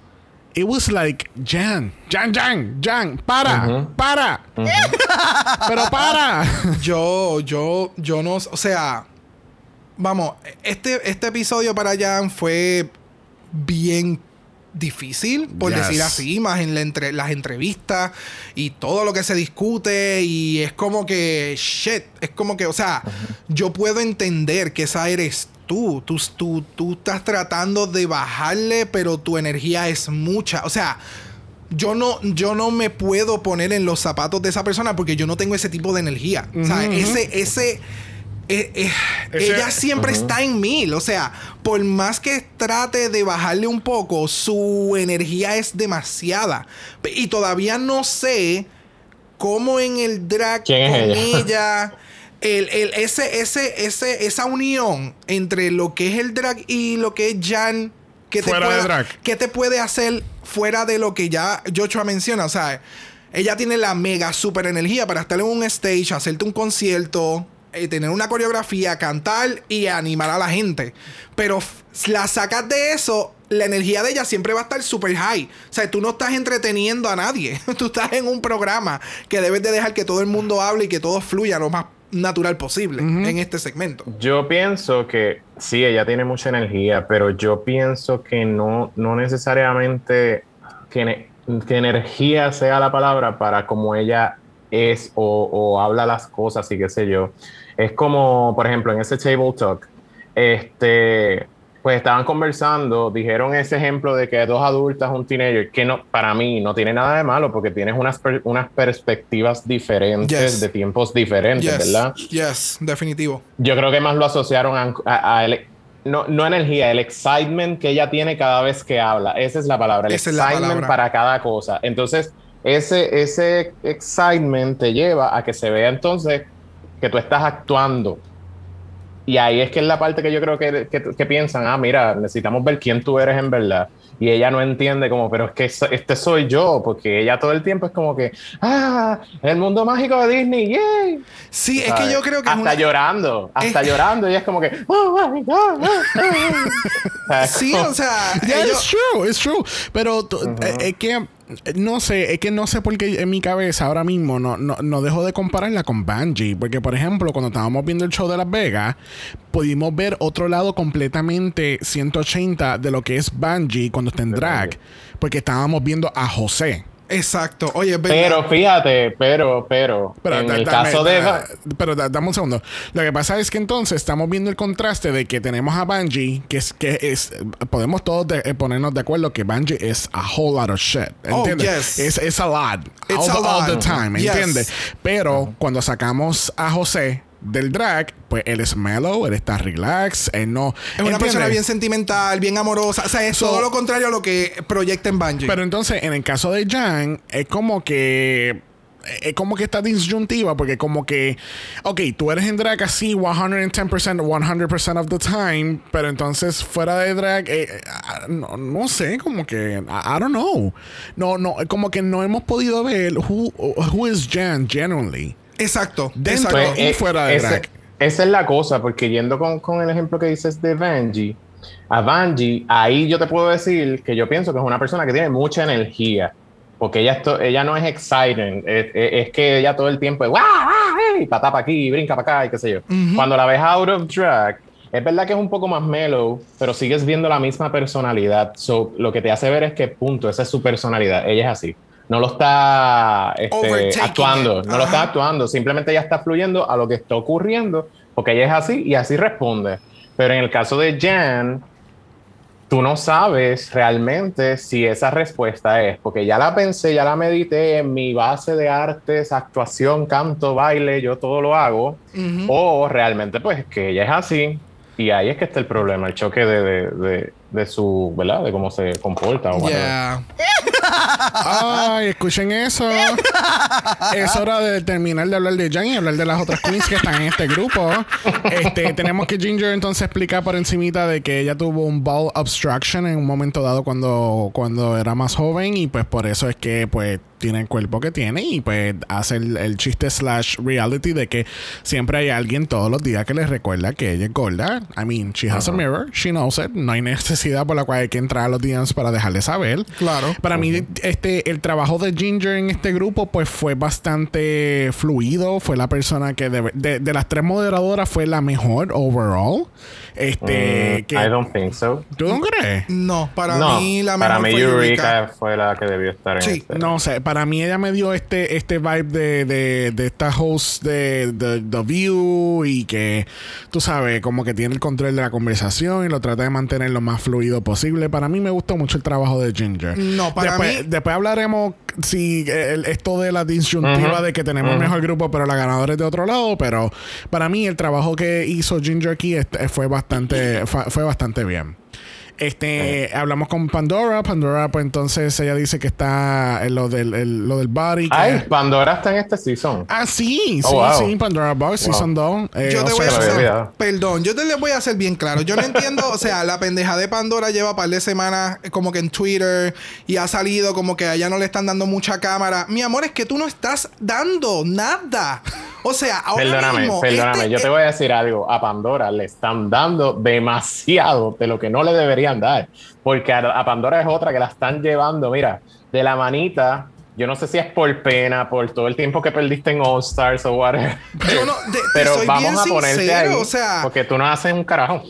it was like, Jan, Jan, Jan, Jan, para, para. Pero para. yo, yo, yo no, o sea, vamos, este, este episodio para Jan fue bien difícil, por decir así, más en las entrevistas y todo lo que se discute y es como que, shit, es como que, o sea, yo puedo entender que esa eres tú. Tú, tú. tú estás tratando de bajarle, pero tu energía es mucha. O sea, yo no, yo no me puedo poner en los zapatos de esa persona porque yo no tengo ese tipo de energía. O sea, ese, ese, eh, eh, ella siempre está en mil. O sea, por más que trate de bajarle un poco, su energía es demasiada. Y todavía no sé cómo en el drag con ella el, ese, ese, ese, esa unión entre lo que es el drag y lo que es Jan, que te, puede, que te puede hacer fuera de lo que ya Joshua menciona. O sea, ella tiene la mega super energía para estar en un stage, hacerte un concierto, eh, tener una coreografía, cantar y animar a la gente. Pero la sacas de eso, la energía de ella siempre va a estar super high. O sea, tú no estás entreteniendo a nadie. tú estás en un programa que debes de dejar que todo el mundo hable y que todo fluya lo más natural posible en este segmento. Yo pienso que sí, ella tiene mucha energía, pero yo pienso que no, no necesariamente tiene que energía sea la palabra para como ella es o, o habla las cosas y qué sé yo. Es como, por ejemplo, en ese table talk, este, pues estaban conversando, dijeron ese ejemplo de que dos adultas, un teenager, que no, para mí no tiene nada de malo porque tienes unas, per- unas perspectivas diferentes Yes. de tiempos diferentes, Yes, ¿verdad? yes, definitivo. Yo creo que más lo asociaron a, a- a el- no, no energía, el excitement que ella tiene cada vez que habla. Esa es la palabra, el Esa excitement palabra. para cada cosa. Entonces, ese, ese excitement te lleva a que se vea entonces que tú estás actuando. Y ahí es que es la parte que yo creo que, que, que piensan, ah, mira, necesitamos ver quién tú eres en verdad. Y ella no entiende como, pero es que este soy yo, porque ella todo el tiempo es como que, ah, el mundo mágico de Disney, yay. Sí, es ¿sabes? que yo creo que es hasta una- llorando, hasta Es- llorando, y es como que, oh my God, oh, oh". O sea, es Sí, o sea, Yeah, ellos- it's true, it's true. Pero tú- eh, es que eh, no sé, es que no sé por qué en mi cabeza ahora mismo no, no, no dejo de compararla con Bungie. Porque, por ejemplo, cuando estábamos viendo el show de Las Vegas, pudimos ver otro lado completamente 180 de lo que es Bungie cuando está en drag. Porque estábamos viendo a José. Exacto. Oye, pero fíjate, pero, pero, Pero, en da- el dame- caso de... da- pero da- dame un segundo. Lo que pasa es que entonces estamos viendo el contraste de que tenemos a Bungie, que es que es podemos todos de- eh, ponernos de acuerdo que Bungie es a whole lot of shit. Oh, ¿Entiendes? yes. Es es a lot. It's all, a the, all lot. the time, Yes. ¿entiendes? Pero cuando sacamos a José del drag, pues él es mellow, él está relax, él no. es una ¿entiendes? persona bien sentimental, bien amorosa. O sea, es So- todo lo contrario a lo que proyecta en Bungie. Pero entonces, en el caso de Jan, es como que. Es como que está disyuntiva, porque como que. Ok, tú eres en drag así 110%, 100% of the time, pero entonces fuera de drag, eh, eh, no, no sé, como que. I, I don't know. No, no, como que no hemos podido ver who, who is Jan genuinely. Exacto. Dentro exacto. y fuera de ese- drag. Esa es la cosa, porque yendo con, con el ejemplo que dices de Bungie, a Bungie, ahí yo te puedo decir que yo pienso que es una persona que tiene mucha energía, porque ella, esto, ella no es exciting, es, es- es que ella todo el tiempo es ¡guau, hey! patá para aquí, brinca para acá y qué sé yo. Cuando la ves out of drag, es verdad que es un poco más mellow, pero sigues viendo la misma personalidad. So, lo que te hace ver es que, punto, esa es su personalidad, ella es así. No lo está este, actuando, it. no lo está actuando, simplemente ella está fluyendo a lo que está ocurriendo, porque ella es así y así responde. Pero en el caso de Jan, tú no sabes realmente si esa respuesta es, porque ya la pensé, ya la medité en mi base de artes, actuación, canto, baile, yo todo lo hago, o realmente pues que ella es así. Y ahí es que está el problema, el choque de, de, de- de su, ¿verdad? De cómo se comporta. O whatever. Yeah. Ay, escuchen eso. es hora de terminar de hablar de Jan y hablar de las otras queens que están en este grupo. Este, tenemos que Ginger entonces explicar por encimita de que ella tuvo un ball obstruction en un momento dado cuando, cuando era más joven y pues por eso es que pues tiene el cuerpo que tiene y pues hace el, el chiste slash reality de que siempre hay alguien todos los días que les recuerda que ella es gorda. I mean, she has a mirror, she knows it. No hay necesidad por la cual hay que entrar a los DMs para dejarle saber. Claro. Para mí, este, el trabajo de Ginger en este grupo, pues fue bastante fluido. Fue la persona que de, de- de las tres moderadoras fue la mejor overall. Este, Mm, que, I don't think so. ¿Tú no crees? No, para no, mí la para mejor mí fue Eureka, Eureka. fue la que debió estar en Sí, este. No sé, para mí ella me dio este, este vibe de, de, de esta host de, de The View y que, tú sabes, como que tiene el control de la conversación y lo trata de mantener lo más fluido posible. Para mí me gustó mucho el trabajo de Ginger. No, para después, mí- Después hablaremos si el- esto de la disyuntiva de que tenemos mejor grupo, pero la ganadora es de otro lado. Pero para mí el trabajo que hizo Ginger aquí este, fue bastante, fue bastante bien. Este, hablamos con Pandora. Pandora, pues entonces ella dice que está en lo del, el- lo del body. que- Ay, Pandora está en este season. Ah, sí, sí, Oh, wow. sí, Pandora Box, Wow. Season 2. Eh, Yo te voy a sea, hacer, perdón, yo te le voy a hacer bien claro. Yo no entiendo, o sea, la pendeja de Pandora lleva un par de semanas eh, como que en Twitter y ha salido como que a ella no le están dando mucha cámara. Mi amor, es que tú no estás dando nada. O sea, ahora Perdóname, mismo. perdóname. este- yo te voy a decir algo. A Pandora le están dando demasiado de lo que no le deberían dar. Porque a, a Pandora es otra que la están llevando, mira, de la manita. Yo no sé si es por pena, por todo el tiempo que perdiste en All Stars o whatever. Yo no- de- te Pero soy vamos bien a ponerte sincero, ahí. o sea- porque tú no haces un carajo.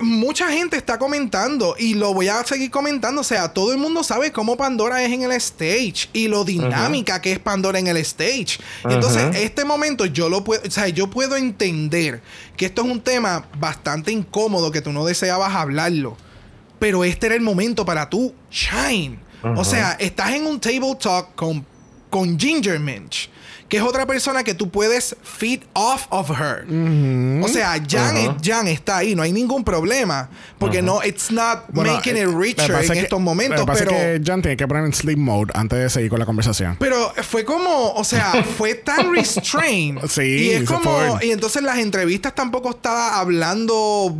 Mucha gente está comentando y lo voy a seguir comentando. O sea, todo el mundo sabe cómo Pandora es en el stage y lo dinámica que es Pandora en el stage. Entonces, este momento yo lo puedo, o sea, yo puedo entender que esto es un tema bastante incómodo que tú no deseabas hablarlo. Pero este era el momento para tú shine. O sea, estás en un table talk con, con Ginger Minch, que es otra persona que tú puedes feed off of her. O sea, Jan, está ahí, no hay ningún problema. Porque no, it's not Bueno, making eh, it que richer en que- estos momentos, pasa pero. que Jan tiene que poner en sleep mode antes de seguir con la conversación. Pero fue como, o sea, fue tan restrained. Sí, Y es como, y entonces las entrevistas tampoco estaba hablando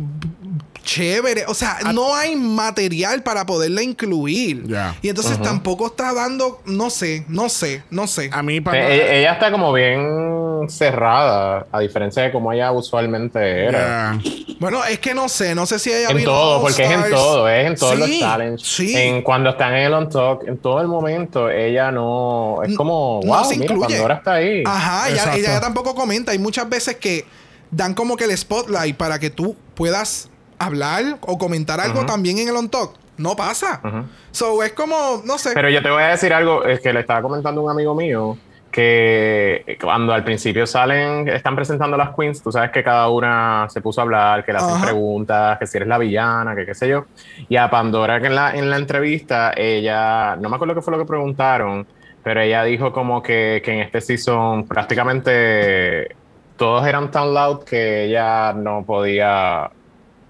chévere. O sea, no hay material para poderla incluir. Y entonces tampoco está dando, no sé, no sé, no sé. A mí, Eh, para. ella, ella está como bien cerrada, a diferencia de como ella usualmente era. Bueno, es que no sé, no sé si ella En vino todo, porque es en todo, es en todos los challenges. Sí. En cuando están en el on talk, en todo el momento, ella no. Es como, no wow, se mira, incluye. Pandora está ahí. Ajá, ella, ella tampoco comenta. Hay muchas veces que dan como que el spotlight para que tú puedas hablar o comentar algo Ujú. también en el on talk. No pasa. Ujú. So es como, no sé. Pero yo te voy a decir algo, es que le estaba comentando un amigo mío que cuando al principio salen, están presentando las queens, tú sabes que cada una se puso a hablar, que le hacen Ajá. preguntas, que si eres la villana, que qué sé yo. Y a Pandora que en la, en la entrevista, ella, no me acuerdo qué fue lo que preguntaron, pero ella dijo como que, que en este season prácticamente todos eran tan loud que ella no podía...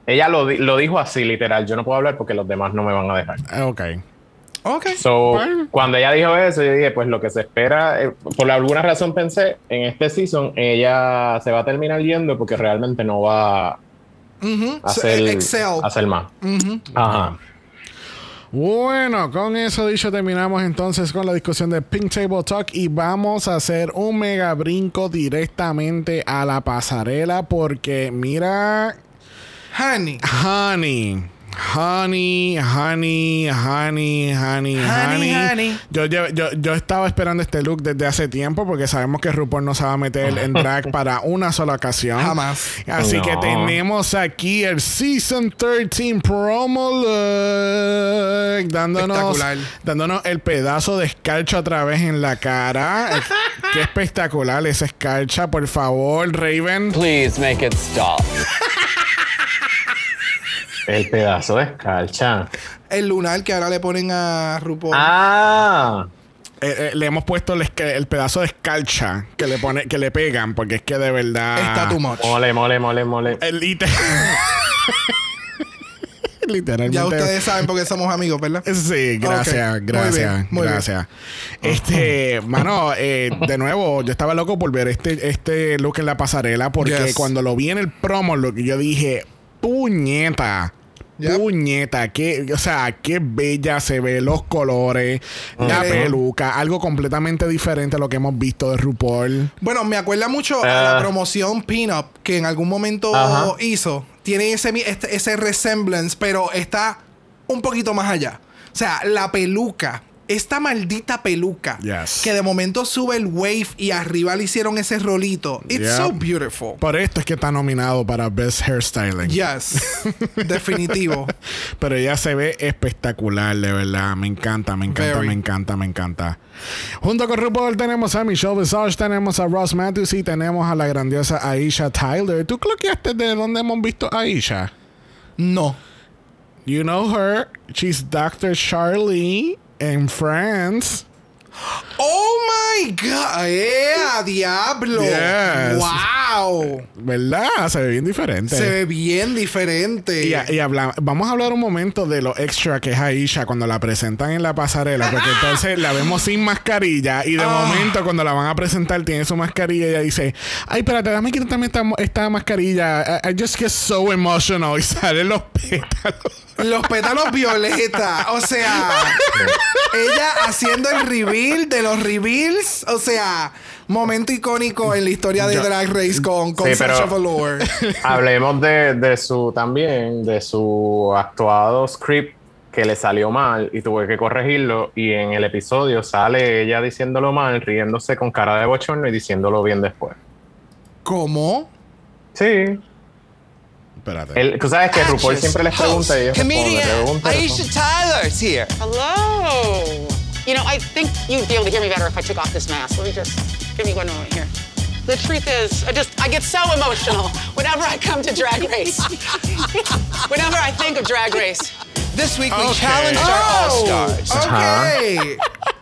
Ella lo, lo dijo así, literal, yo no puedo hablar porque los demás no me van a dejar. Eh, Ok. ok. So, Bueno. cuando ella dijo eso, yo dije, pues lo que se espera, eh, por alguna razón pensé, en este season ella se va a terminar yendo porque realmente no va a hacer, Excel. a hacer más. Ajá. Bueno, con eso dicho terminamos entonces con la discusión de Pink Table Talk y vamos a hacer un mega brinco directamente a la pasarela porque mira, Honey. honey, honey, honey, honey, honey, honey. honey. Yo, yo, yo, yo estaba esperando este look desde hace tiempo porque sabemos que RuPaul no se va a meter en drag para una sola ocasión. Jamás. Así No. que tenemos aquí el Season 13 Promo Look. Dándonos, Espectacular. dándonos el pedazo de escarcha otra vez en la cara. Qué espectacular esa escarcha, por favor, Raven. Please make it stop. El pedazo de escarcha. El lunar que ahora le ponen a RuPaul. Ah, Eh, eh, le hemos puesto el, pedazo de escarcha que le pone, que le pegan, porque es que de verdad. Está too much. mole, mole, mole, mole. El liter- Literalmente. Ya ustedes saben por qué somos amigos, ¿verdad? Sí, gracias. Muy gracias, bien, muy bien. gracias. Este, mano, eh, de nuevo, yo estaba loco por ver este, este look en la pasarela porque Yes. cuando lo vi en el promo look, yo dije, puñeta. Yep. Puñeta, que, o sea, qué bella se ve los colores, la Ujú. peluca, algo completamente diferente a lo que hemos visto de RuPaul. Bueno, me acuerda mucho a la Ah. promoción Pinup que en algún momento hizo. Tiene ese, este- ese resemblance, pero está un poquito más allá. O sea, la peluca. Esta maldita peluca. Yes. Que de momento sube el wave y arriba le hicieron ese rolito. It's Yep. so beautiful. Por esto es que está nominado para Best Hairstyling. Yes. Definitivo. Pero ella se ve espectacular, de verdad. Me encanta, me encanta, Very. me encanta, me encanta. Junto con RuPaul tenemos a Michelle Visage, tenemos a Ross Matthews y tenemos a la grandiosa Aisha Tyler. ¿Tú cloqueaste de dónde hemos visto a Aisha? No. You know her. She's Dr. Charlie in France. Oh my God. ¡Eh, diablo! Yes. ¡Wow! ¿Verdad? Se ve bien diferente. Se ve bien diferente. Y, y habla- vamos a hablar un momento de lo extra que es Aisha cuando la presentan en la pasarela, porque entonces la vemos sin mascarilla y de Ah. momento cuando la van a presentar tiene su mascarilla y ella dice, ay, espérate, dame quitarme esta, esta mascarilla. I, I just get so emotional y salen los pétalos. Los pétalos violeta. O sea, ella haciendo el reveal de los reveals. O sea, momento icónico en la historia de Yo- Drag Race con, con Sí, Sasha Velour. Hablemos de, de su también, de su actuado script que le salió mal y tuve que corregirlo. Y en el episodio sale ella diciéndolo mal, riéndose con cara de bochorno y diciéndolo bien después. ¿Cómo? Sí. Espérate. El- tú sabes que RuPaul Actress, siempre les pregunta y ellos responden, comedian preguntan, Aisha Tyler's here. Hello. You know, I think you'd be able to hear me better if I took off this mask. Let me just give me one moment here. The truth is, I just I get so emotional whenever I come to Drag Race. whenever I think of Drag Race. This week we Okay. challenged our all-stars. Ok.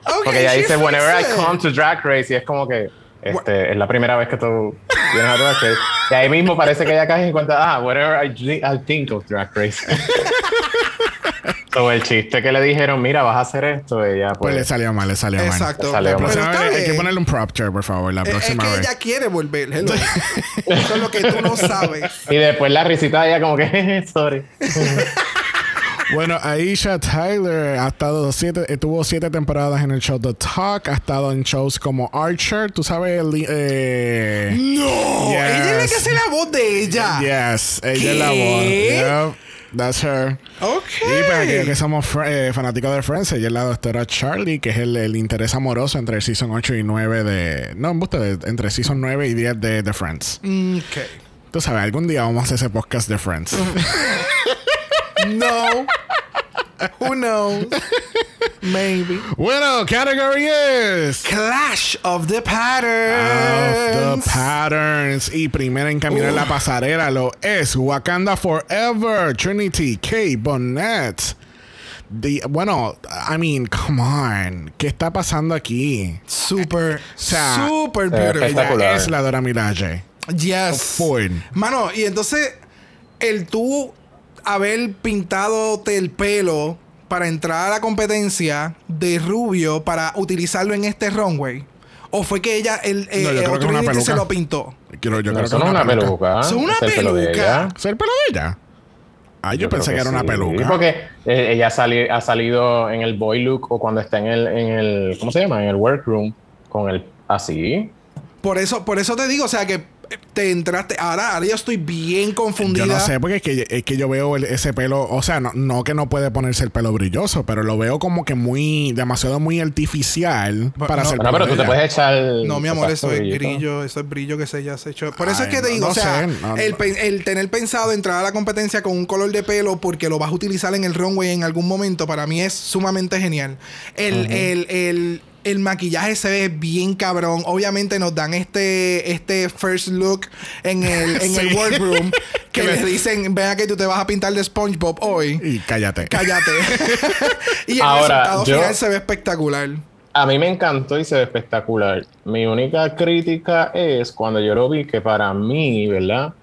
Ok, Porque ella dice, whenever I come to Drag Race, y es como que este, es la primera vez que tú vienes a Drag Race. Y ahí mismo parece que ella cae en cuenta, ah, whenever I, dri- I think of Drag Race. so, el chiste que le dijeron, mira, vas a hacer esto, ella Pues pues... le salió mal, le salió mal. Exacto. Salió La mal. Pero próxima vez hay que ponerle un prop chair, por favor, la Es próxima que vez. ella quiere volver. hello. Eso es lo que tú no sabes. Y después la risita de ella como que, sorry. Bueno, Aisha Tyler ha estado siete, eh, tuvo siete temporadas en el show The Talk, ha estado en shows como Archer, tú sabes, el, eh, No. Yes. Ella es la que hace la voz de ella. yes, ella es la voz. Yep, that's her. Ok. Y para aquellos que somos eh, fanáticos de Friends, ella es la doctora Charlie, que es el, el interés amoroso entre el season 8 y 9 de. No, de- entre season 9 y 10 de, de Friends. Ok. Tú sabes, algún día vamos a hacer ese podcast de Friends. No. Who knows? Maybe. bueno, category is. Clash of the Of Patterns. the patterns. Y primera en caminar la pasarela lo es Wakanda Forever, Trinity K. Bonnet. The- bueno, I mean, come on. ¿Qué está pasando aquí? Super, sea, super beautiful. Ella es la Dora Milaje. Yes. Full. Mano, y entonces, el tú haber pintado el pelo para entrar a la competencia de rubio para utilizarlo en este runway. ¿O fue que ella, el, eh, No, yo creo que otro una Trinity se lo pintó? Quiero, yo No, creo eso que no es una peluca. Eso es una peluca. ¿Es el pelo de ella? Ah, yo, pensé que, era una sí, peluca. Porque eh, ella sali- ha salido en el boy look o cuando está en el, en el, ¿cómo se llama? En el workroom con el así. Por eso, por eso te digo, o sea que te entraste. Ahora, ahora yo estoy bien confundida. Yo no sé, porque es que, es que yo veo el- ese pelo, o sea, no, no que no puede ponerse el pelo brilloso, pero lo veo como que muy, demasiado muy artificial para no. hacer Bueno, pero tú te puedes echar. No, mi amor, eso es brillo, eso es brillo que se ya se echó. Por eso Ay, es que te no- digo, no o sea, sé, no, el, no. tener pensado entrar a la competencia con un color de pelo porque lo vas a utilizar en el runway en algún momento, para mí es sumamente genial. El, el, el, el maquillaje se ve bien cabrón. Obviamente nos dan este, este first look en el, en el workroom que les le- dicen, vea que tú te vas a pintar de SpongeBob hoy. Y cállate. Cállate. y el Ahora, resultado yo- final se ve espectacular. A mí me encantó y se ve espectacular. Mi única crítica es cuando yo lo vi que para mí, ¿verdad?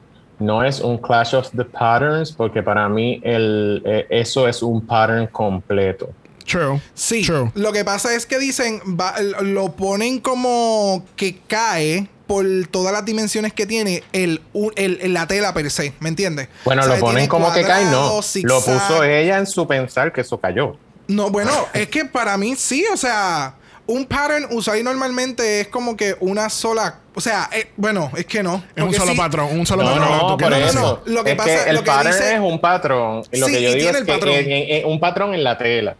No es un Clash of the Patterns porque para mí el, eh, eso es un pattern completo. True. Sí, True. lo que pasa es que dicen, va- lo ponen como que cae por todas las dimensiones que tiene el, un- el- el- la tela per se, ¿me entiendes? Bueno, O sea, lo ponen como que cae, no. Lo puso ella en su pensar que eso cayó. No, bueno, es que para mí sí, o sea, un pattern usado normalmente es como que una sola, o sea, eh, bueno, es que no. Es un solo sí- patrón, un solo No, patrón. no, por eso. Lo que es pasa- que el lo que pattern dice- es un patrón. Lo Sí, que yo y digo tiene es el que patrón. un patrón en la tela.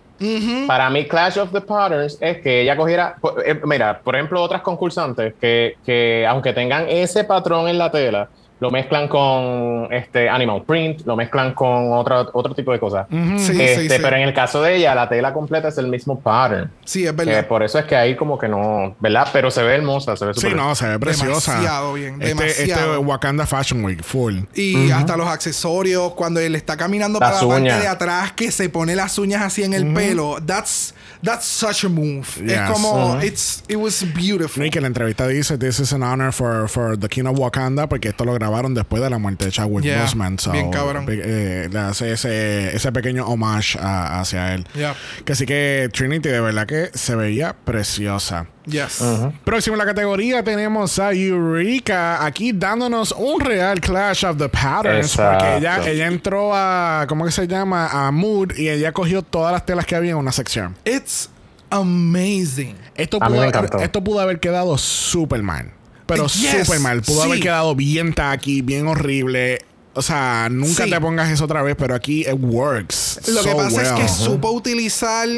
Para mí, Clash of the Patterns es que ella cogiera. eh, Mira, por ejemplo, otras concursantes que, que aunque tengan ese patrón en la tela, lo mezclan con este animal print, lo mezclan con otro, otro tipo de cosas. Sí, Este, sí, sí. Pero en el caso de ella, la tela completa es el mismo pattern. Sí, es Que verdad. por eso es que ahí como que no, ¿verdad? Pero se ve hermosa, se ve Sí, no, se ve preciosa. Demasiado bien, Este, demasiado. este Wakanda Fashion Week, full. Y hasta los accesorios, cuando él está caminando Las para la parte de atrás, que se pone las uñas así en el pelo. That's, that's such a move. Yes. Es como, it's, it was beautiful. Y que la entrevista dice, this is an honor for, for the King of Wakanda, porque esto lo grabaron después de la muerte de Chadwick Yeah, Boseman. So, bien cabrón. eh, le hace ese, ese pequeño homage a- hacia él. Yeah. Que así que Trinity de verdad que se veía preciosa. Yes. Próximo en la categoría tenemos a Eureka aquí dándonos un real Clash of the Patterns. Exacto. Porque ella, ella entró a, ¿cómo que se llama? A Mood y ella cogió todas las telas que había en una sección. It's amazing. Esto A mí pudo, me haber, encantó. esto pudo haber quedado súper mal. Pero Yes, súper mal. Pudo sí. haber quedado bien tacky, bien horrible. O sea, nunca Sí. te pongas eso otra vez, pero aquí it works. Lo que pasa es que supo utilizar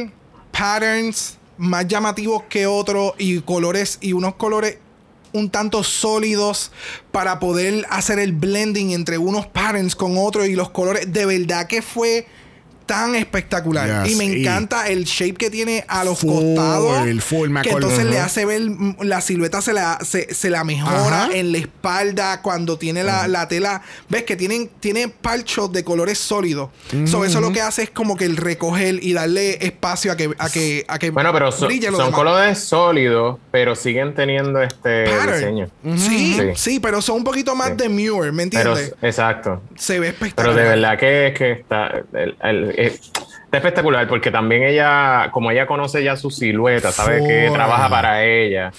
patterns más llamativos que otros y colores y unos colores un tanto sólidos para poder hacer el blending entre unos patterns con otros y los colores. De verdad que fue tan espectacular. Yes, Y me y- encanta el shape que tiene a los Full, costados. full, me que entonces le hace ver mm, la silueta se la, se, se la mejora Ajá. en la espalda cuando tiene la, la tela. Ves que tienen, tiene parchos de colores sólidos. So, eso lo que hace es como que el recoger y darle espacio a que, a que, a que Bueno, pero so- brille lo son demás. colores sólidos, pero siguen teniendo este Pattern. diseño. Sí, Sí. sí, pero son un poquito más Sí. demure, ¿me Pero, entiendes? exacto. Se ve Pero espectacular. de verdad que, que está, el- el- eh, está espectacular porque también ella, como ella conoce ya su silueta, sabe que trabaja para ella.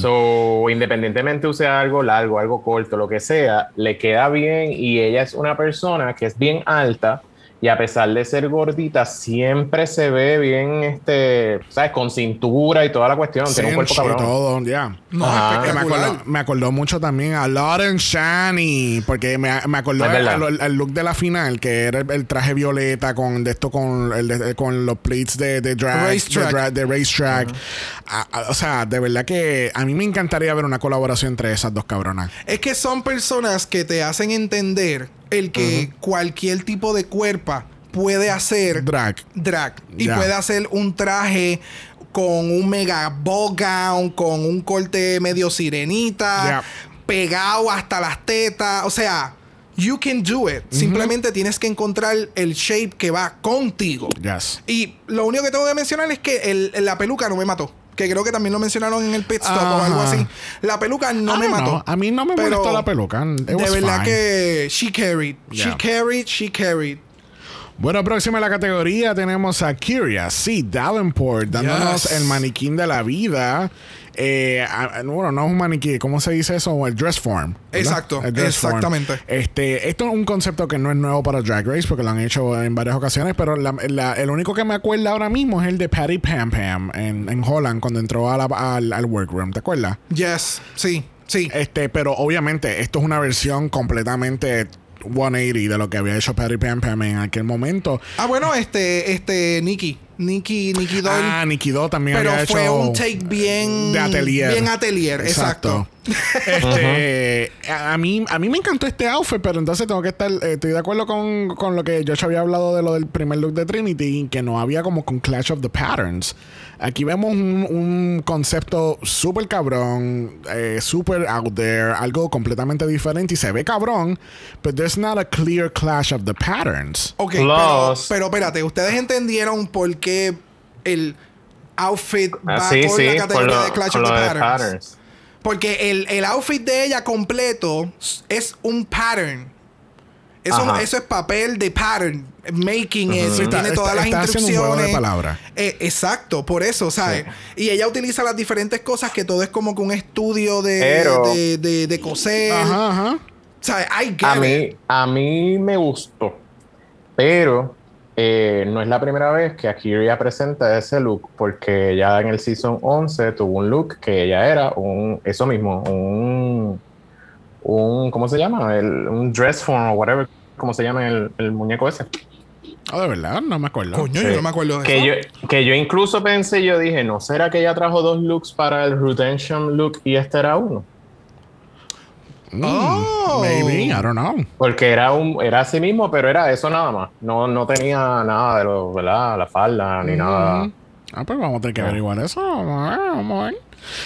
So, independientemente use algo largo, algo corto, lo que sea, le queda bien y ella es una persona que es bien alta y a pesar de ser gordita, siempre se ve bien, este, ¿sabes? Con cintura y toda la cuestión. Tiene un cuerpo cabrón. todo, ya. No, Ajá. Que me, acordó, me acordó mucho también a Lauren Shani, porque me, me acordó al look de la final, que era el, el traje violeta con de esto con el de- con los plates de, de drag, Racetrack. de, dra- de racetrack. A- a- o sea, de verdad que a mí me encantaría ver una colaboración entre esas dos cabronas. Es que son personas que te hacen entender el que cualquier tipo de cuerpo puede hacer Drag. drag y puede hacer un traje con un mega ball gown, con un corte medio sirenita, pegado hasta las tetas, o sea, you can do it. Simplemente tienes que encontrar el shape que va contigo. Yes. Y lo único que tengo que mencionar es que el- la peluca no me mató. Que creo que también lo mencionaron en el pit stop o algo así. La peluca no I me mató. know. A mí no me Pero molestó la peluca. It De was verdad fine. que she carried. She carried, she carried. Bueno, próxima en la categoría tenemos a Kyria C. Davenport dándonos Yes. el maniquín de la vida. Eh, bueno, no es un maniquí, ¿cómo se dice eso? El dress form. ¿verdad? Exacto, El dress form. exactamente. Este, esto es un concepto que no es nuevo para Drag Race porque lo han hecho en varias ocasiones, pero la- la- el único que me acuerdo ahora mismo es el de Patty Pam Pam en, en Holland cuando entró a la- al, al workroom, ¿te acuerdas? Yes, sí, sí. Este, pero obviamente esto es una versión completamente 180 de lo que había hecho Patty Pam Pam en aquel momento. Ah, bueno, este, este, Nikki. Nikki, Nikki Doll. Ah, Nikki Do también pero había fue hecho un take bien. de atelier. Bien atelier, exacto. Este, a, a mí, a mí me encantó este outfit, pero entonces tengo que estar, eh, estoy de acuerdo con, con lo que Josh había hablado de lo del primer look de Trinity, que no había como con Clash of the Patterns. Aquí vemos un, un concepto súper cabrón, eh, súper out there, algo completamente diferente y se ve cabrón, but there's not a clear clash of the patterns. Ok, pero, pero espérate, ¿ustedes entendieron por qué el outfit va Ah, sí, con sí, la categoría lo, de Clash of the patterns. Porque el, el outfit de ella completo es un pattern. Eso, Ajá. eso es papel de pattern. Making it, Sí, está- tiene está- todas las está haciendo un juego de instrucciones. palabras. Eh, exacto, por eso, ¿sabes? Y ella utiliza las diferentes cosas que todo es como que un estudio de, Pero- de, de, de coser. Ajá, ajá. ¿Sabes? I get A it. mí, a mí me gustó, pero eh, no es la primera vez que Akira presenta ese look, porque ya en el season 11 tuvo un look que ella era un, eso mismo, un, un ¿cómo se llama? El, un dress form o whatever, ¿cómo se llama el, el muñeco ese? Oh, de verdad, no me acuerdo. Coño, yo no me acuerdo de que eso. Yo, que yo incluso pensé, yo dije, ¿no será que ella trajo dos looks para el Redemption look y este era uno? Mm, Oh. Maybe, I don't know. Porque era un era así mismo, pero era eso nada más. No, no tenía nada de lo, ¿verdad? La falda ni nada. Ah, pues vamos a tener que averiguar eso. Vamos a ver, vamos a ver.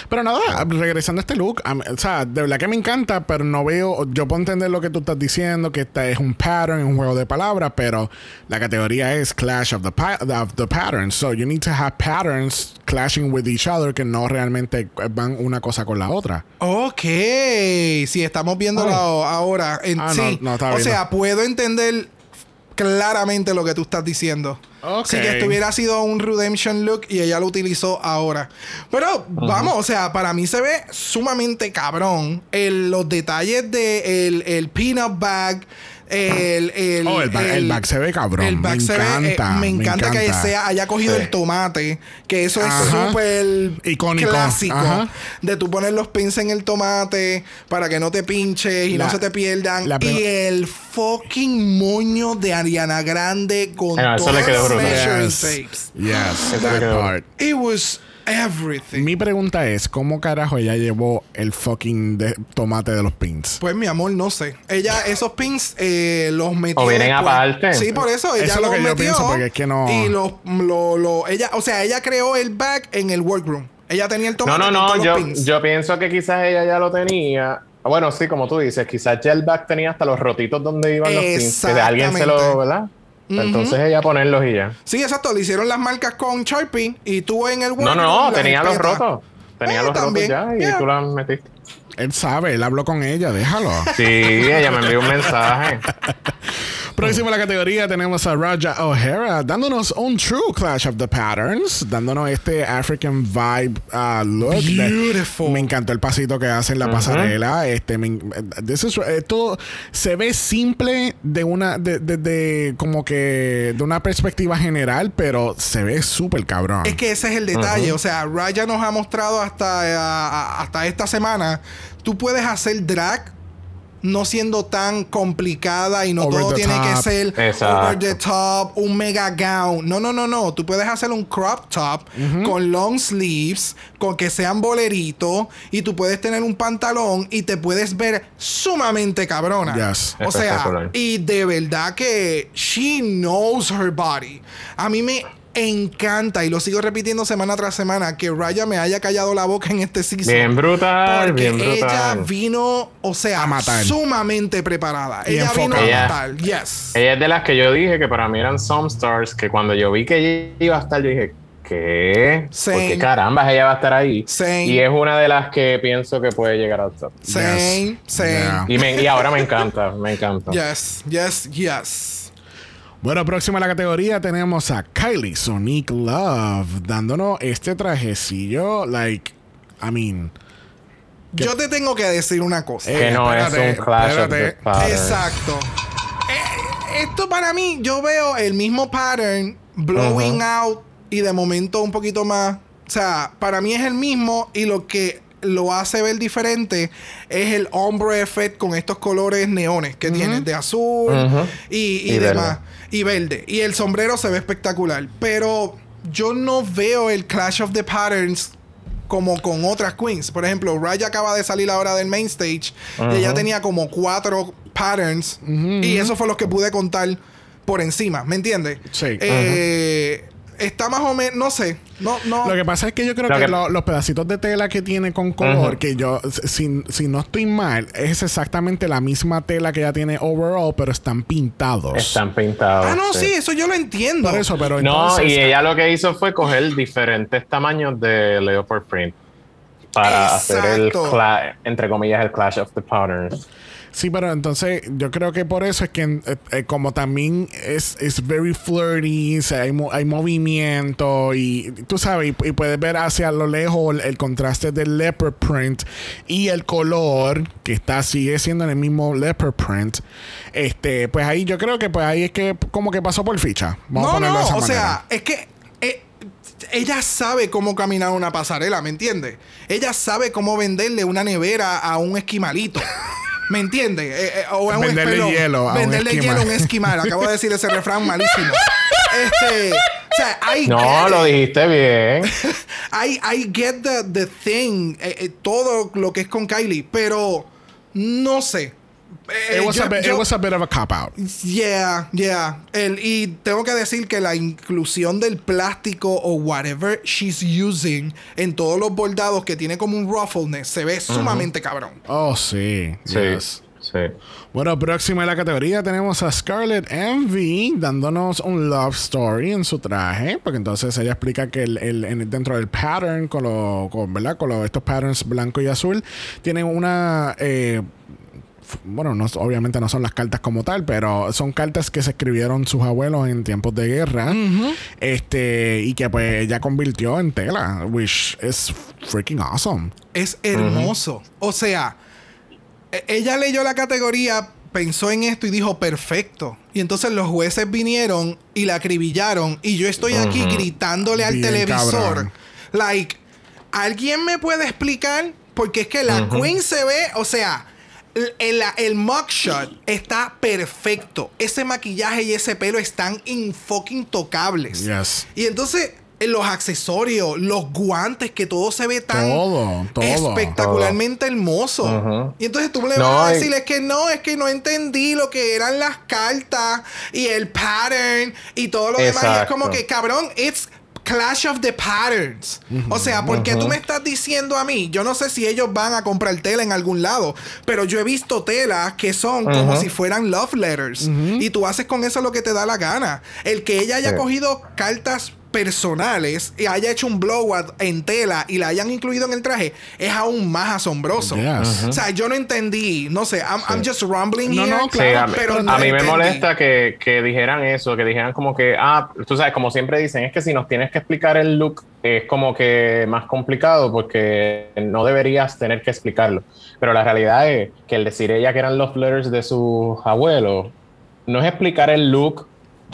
Pero nada, regresando a este look, a o sea, de verdad que me encanta, pero no veo, yo puedo entender lo que tú estás diciendo, que este es un pattern, un juego de palabras, pero la categoría es Clash of the, of the Patterns. So you need to have patterns clashing with each other que no realmente van una cosa con la otra. Ok, si estamos viéndolo ahora. En, Ah, sí, no, está o bien. sea, puedo entender claramente lo que tú estás diciendo. Si que estuviera sido un redemption look y ella lo utilizó ahora. Pero vamos, o sea, para mí se ve sumamente cabrón. El- los detalles de el, el peanut bag. El, el, Oh, el bag se ve cabrón. El Me se ve, eh, encanta, me encanta que sea, haya cogido Sí. el tomate. Que eso es súper Icónico. clásico. Ajá. De tú poner los pins en el tomate para que no te pinches y La- no se te pierdan. la y el fucking moño de Ariana Grande con Ah, todos los Yes. tapes. Yes, that part. It was everything. Mi pregunta es, ¿cómo carajo ella llevó el fucking de- tomate de los pins? Pues mi amor, no sé. Ella, esos pins eh, los metió. O vienen después. aparte. Sí, por eso ella Eso es lo los que yo metió. pienso, porque es que no- Y los, lo, lo- ella, o sea, ella creó el bag en el workroom. Ella tenía el No, tomate no, con no, todos yo, los pins. yo pienso que quizás ella ya lo tenía. Bueno, sí, como tú dices, quizás Gelback tenía hasta los rotitos donde iban los pins. Que de alguien se Exactamente. lo, ¿verdad? Entonces ella ponerlos y ya. Sí, exacto. Le hicieron las marcas con Sharpie y tú en el No, workroom. no, las tenía los rotos. Tenía Eh, los también, rotos ya y yeah. tú las metiste. Él sabe, él habló con ella, déjalo. Sí, ella me envió un mensaje. Próximo a la categoría tenemos a Raja O'Hara dándonos un true Clash of the Patterns, dándonos este African vibe uh, look. De- Beautiful. me encantó el pasito que hace en la pasarela. Este, me this is- esto se ve simple de una, de, de- de- como que de una perspectiva general, pero se ve súper cabrón. Es que ese es el detalle. O sea, Raya nos ha mostrado hasta, eh, hasta esta semana. Tú puedes hacer drag no siendo tan complicada y no Over todo tiene que ser Exacto. over the top, un mega gown. No, no, no, no. Tú puedes hacer un crop top con long sleeves, con que sean bolerito y tú puedes tener un pantalón y te puedes ver sumamente cabrona. Yes. O sea, y de verdad que she knows her body. A mí me encanta y lo sigo repitiendo semana tras semana que Raya me haya callado la boca en este season. Bien brutal, Porque bien ella brutal. vino, o sea, A matar. sumamente preparada. Y ella vino a Ella- matar. Yes. Ella es de las que yo dije que para mí eran some stars, que cuando yo vi que ella iba a estar, yo dije, ¿qué? Same. Porque caramba, ella va a estar ahí. Same. Y es una de las que pienso que puede llegar al top. Same, same. Yeah. Y, me- y ahora me encanta, me encanta. Yes, yes, yes. Bueno, próximo a la categoría tenemos a Kylie Sonic Love dándonos este trajecillo, like, I mean, Yo te tengo que decir una cosa. Que no es espérate, un clash of the espérate. patterns. Exacto. Eh, esto para mí, yo veo el mismo pattern blowing out y de momento un poquito más. O sea, para mí es el mismo y lo que lo hace ver diferente es el ombre effect con estos colores neones que tiene de azul y Y demás. verde. Y verde. Y el sombrero se ve espectacular. Pero yo no veo el Clash of the Patterns como con otras queens. Por ejemplo, Raya acaba de salir ahora del main stage y ella tenía como cuatro patterns y eso fue lo que pude contar por encima, ¿me entiendes? Sí. Eh, Está más o menos, no sé, no, no. Lo que pasa es que yo creo Lo que, que- lo- los pedacitos de tela que tiene con color, que yo, si, si no estoy mal, es exactamente la misma tela que ella tiene overall, pero están pintados. Están pintados. ah, no, sí. eso yo lo entiendo. Por eso, pero No, entonces... y ella lo que hizo fue coger diferentes tamaños de Leopard Print para hacer el, entre comillas, el Clash of the Patterns. Sí, pero entonces yo creo que por eso es que eh, eh, como también es, es very flirty, o sea, hay, hay movimiento y tú sabes, y, y puedes ver hacia lo lejos el, el contraste del leopard print y el color que está sigue siendo en el mismo leopard print. Este, pues ahí yo creo que pues ahí es que como que pasó por ficha. Vamos a no, ponerlo no, de esa o manera. sea, es que eh, ella sabe cómo caminar una pasarela, ¿me entiendes? Ella sabe cómo venderle una nevera a un esquimalito. ¿Me entiendes? Eh, eh, o a un Venderle hielo a un venderle esquimal. hielo a un esquimal. Acabo de decir ese refrán malísimo. Este, o sea, I No, get lo dijiste bien. I, I get the, the thing, eh, eh, todo lo que es con Kylie, pero no sé. Eh, It was, yo- a bit, yo- it was a bit of a cop out. Yeah, yeah. El, y tengo que decir que la inclusión del plástico o whatever she's using en todos los bordados que tiene como un ruffleness se ve sumamente cabrón. Oh, sí. Sí. yes. Sí. Bueno, próximo en la categoría tenemos a Scarlett Envy dándonos un love story en su traje, porque entonces ella explica que el, el- en- dentro del pattern, con, lo, con, ¿verdad? con lo- estos patterns blanco y azul, tiene una... eh, bueno, no, obviamente no son las cartas como tal, pero son cartas que se escribieron sus abuelos en tiempos de guerra. Este, y que pues ella convirtió en tela, which is freaking awesome. Es hermoso. O sea, e- ella leyó la categoría, pensó en esto y dijo perfecto. Y entonces los jueces vinieron y la acribillaron. Y yo estoy aquí gritándole al Bien televisor. cabrón. Like, ¿alguien me puede explicar? Porque es que la Queen se ve, o sea, el, el, mugshot está perfecto. Ese maquillaje y ese pelo están in fucking tocables. Yes. Y entonces, eh, los accesorios, los guantes, que todo se ve tan Todo, todo. espectacularmente hermoso. Y entonces tú le No, vas a decir, es que no, es que no entendí lo que eran las cartas y el pattern y todo lo demás. Y es como que, cabrón, it's Clash of the Patterns. O sea, porque tú me estás diciendo a mí, yo no sé si ellos van a comprar tela en algún lado, pero yo he visto telas que son como si fueran love letters. Y tú haces con eso lo que te da la gana. El que ella haya cogido cartas personales y haya hecho un blowout en tela y la hayan incluido en el traje es aún más asombroso. Yes. O sea, yo no entendí, no sé, I'm, I'm just rumbling No, here, no, Sí, claro, a mí, pero a no mí me molesta que, que dijeran eso, que dijeran como que, ah, tú sabes, como siempre dicen, es que si nos tienes que explicar el look es como que más complicado porque no deberías tener que explicarlo. Pero la realidad es que el decir ella que eran los letters de sus abuelos no es explicar el look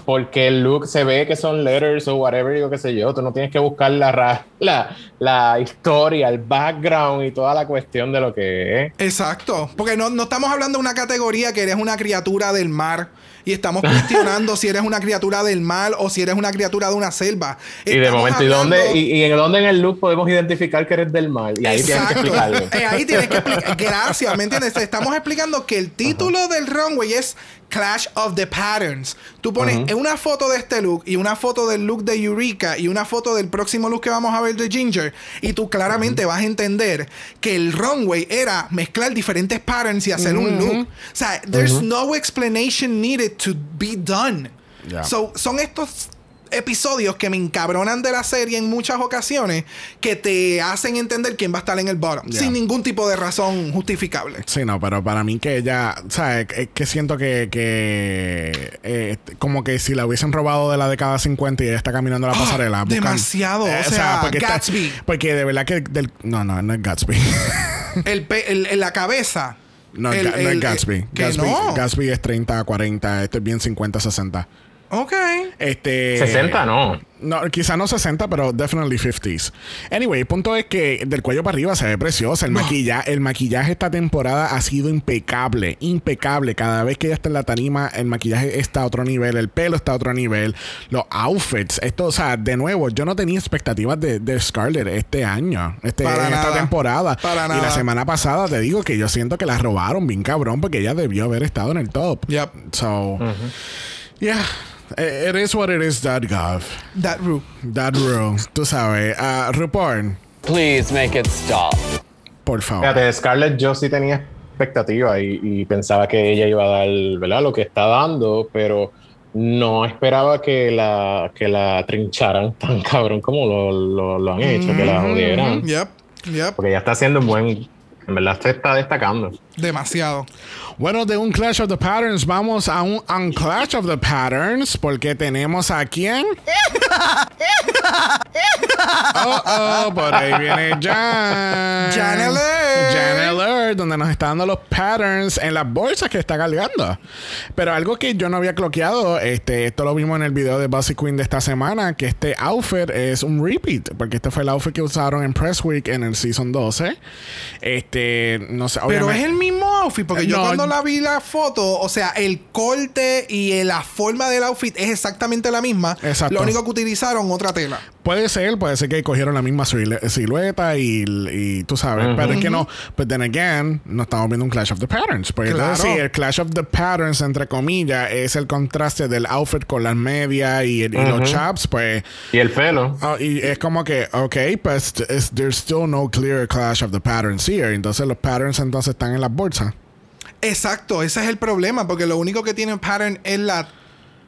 porque el look se ve que son letters o whatever, yo qué sé yo. Tú no tienes que buscar la, ra- la, la historia, el background y toda la cuestión de lo que es. Exacto, porque no, no estamos hablando de una categoría que eres una criatura del mar y estamos cuestionando si eres una criatura del mar o si eres una criatura de una selva. Y de momento, ¿y hablando- dónde, y, y en dónde en el look podemos identificar que eres del mal? Y ahí tienes que explicarlo. Eh, ahí tienes que explicar. Gracias, ¿me entiendes? Estamos explicando que el título del runway es Clash of the Patterns. Tú pones una foto de este look y una foto del look de Eureka y una foto del próximo look que vamos a ver de Ginger y tú claramente vas a entender que el runway era mezclar diferentes patterns y hacer un look. O sea, there's no explanation needed to be done. Yeah. So, son estos episodios que me encabronan de la serie en muchas ocasiones que te hacen entender quién va a estar en el bottom Yeah. sin ningún tipo de razón justificable. Sí, no, pero para mí que ella, o sea, es que siento que, que eh, como que si la hubiesen robado de la década 50 y ella está caminando la Ah, pasarela. buscan- demasiado, o sea, porque está- Gatsby. porque de verdad que del, no, no, no es Gatsby. El, la cabeza. no, El- es Gatsby. eh, que Gatsby, no. Gatsby es 30, 40, esto es bien 50, 60. Ok. Este 60 no. No, quizá no 60, pero definitely 50s. Anyway, el punto es que del cuello para arriba se ve preciosa. El, maquillaje, el maquillaje esta temporada ha sido impecable, impecable. Cada vez que ella está en la tarima, el maquillaje está a otro nivel, el pelo está a otro nivel, los outfits, esto, o sea, de nuevo, yo no tenía expectativas de, de Scarlett este año, este, Para en esta nada. temporada. Para y nada. la semana pasada te digo que yo siento que la robaron bien cabrón porque ella debió haber estado en el top. Yep. So, yeah. It it is what it is, that gov. That Ru. That rule, tú sabes. Uh, RuPaul, Please make it stop. por favor. Fíjate, Scarlett yo sí tenía expectativa y, y pensaba que ella iba a dar ¿verdad? lo que está dando, pero no esperaba que la, que la trincharan tan cabrón como lo, lo- lo han hecho, que la jodieran. Yep. Yep. Porque ya está haciendo un buen. En verdad se está destacando. Demasiado. Bueno, de un Clash of the Patterns vamos a un Unclash of the Patterns porque tenemos a quién? oh, oh, por ahí viene Jan. Jan Alert. Jan Alert, donde nos está dando los patterns en las bolsas que está cargando. Pero algo que yo no había cloqueado, este, esto lo vimos en el video de Bossy Queen de esta semana, que este outfit es un repeat, porque este fue el outfit que usaron en Press Week en el Season 12. Este, no sé, Pero es el mismo outfit, porque yo cuando la vi la foto, o sea, el corte y la forma del outfit es exactamente la misma. Exacto. Lo único que utilizaron otra tela. Puede ser, puede ser que cogieron la misma silu- silueta y, y tú sabes, pero es que no, but then again, no estamos viendo un Clash of the Patterns. Porque entonces, Claro. sí, el Clash of the Patterns, entre comillas, es el contraste del outfit con las medias y, y los chaps, pues, Y el pelo. ah, y es como que, ok, pues, es- there's still no clear Clash of the Patterns here. Entonces los patterns entonces están en las bolsas. Exacto, ese es el problema, porque lo único que tiene pattern es la.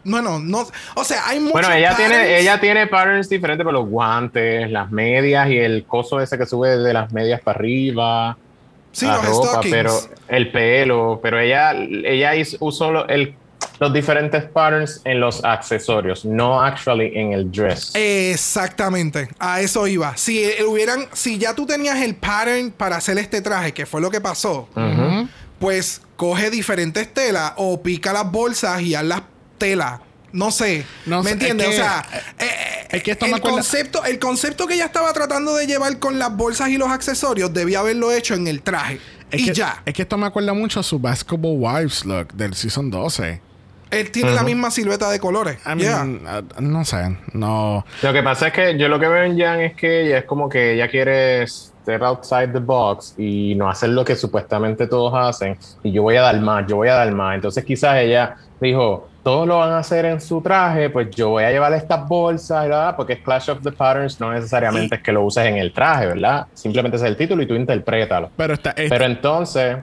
Bueno, no. O sea, hay muchos. Bueno, ella patterns. tiene, ella tiene patterns diferentes, pero los guantes, las medias y el coso ese que sube de las medias para arriba. Sí, la los ropa, stockings. pero el pelo, pero ella, ella usó el, los diferentes patterns en los accesorios, no actually en el dress. Exactamente, a eso iba. Si hubieran, si ya tú tenías el pattern para hacer este traje, que fue lo que pasó, pues coge diferentes telas o pica las bolsas y haz las telas. No sé, No ¿me entiendes? es o sea, eh, es que esto el, me acuerda- concepto, el concepto que ella estaba tratando de llevar con las bolsas y los accesorios debía haberlo hecho en el traje. Es y que, ya. Es que esto me acuerda mucho a su Basketball Wives look del Season 12. Él tiene la misma silueta de colores. I Yeah. mean, uh, no sé, no. Lo que pasa es que yo lo que veo en Jan es que ella es como que ella quiere step outside the box y no hacer lo que supuestamente todos hacen. Y yo voy a dar más, yo voy a dar más. Entonces quizás ella dijo, todos lo van a hacer en su traje, pues yo voy a llevar estas bolsas, y la- porque es Clash of the Patterns, no necesariamente es que lo uses en el traje, ¿verdad? Simplemente es el título y tú interprétalo. Pero está. es- Pero entonces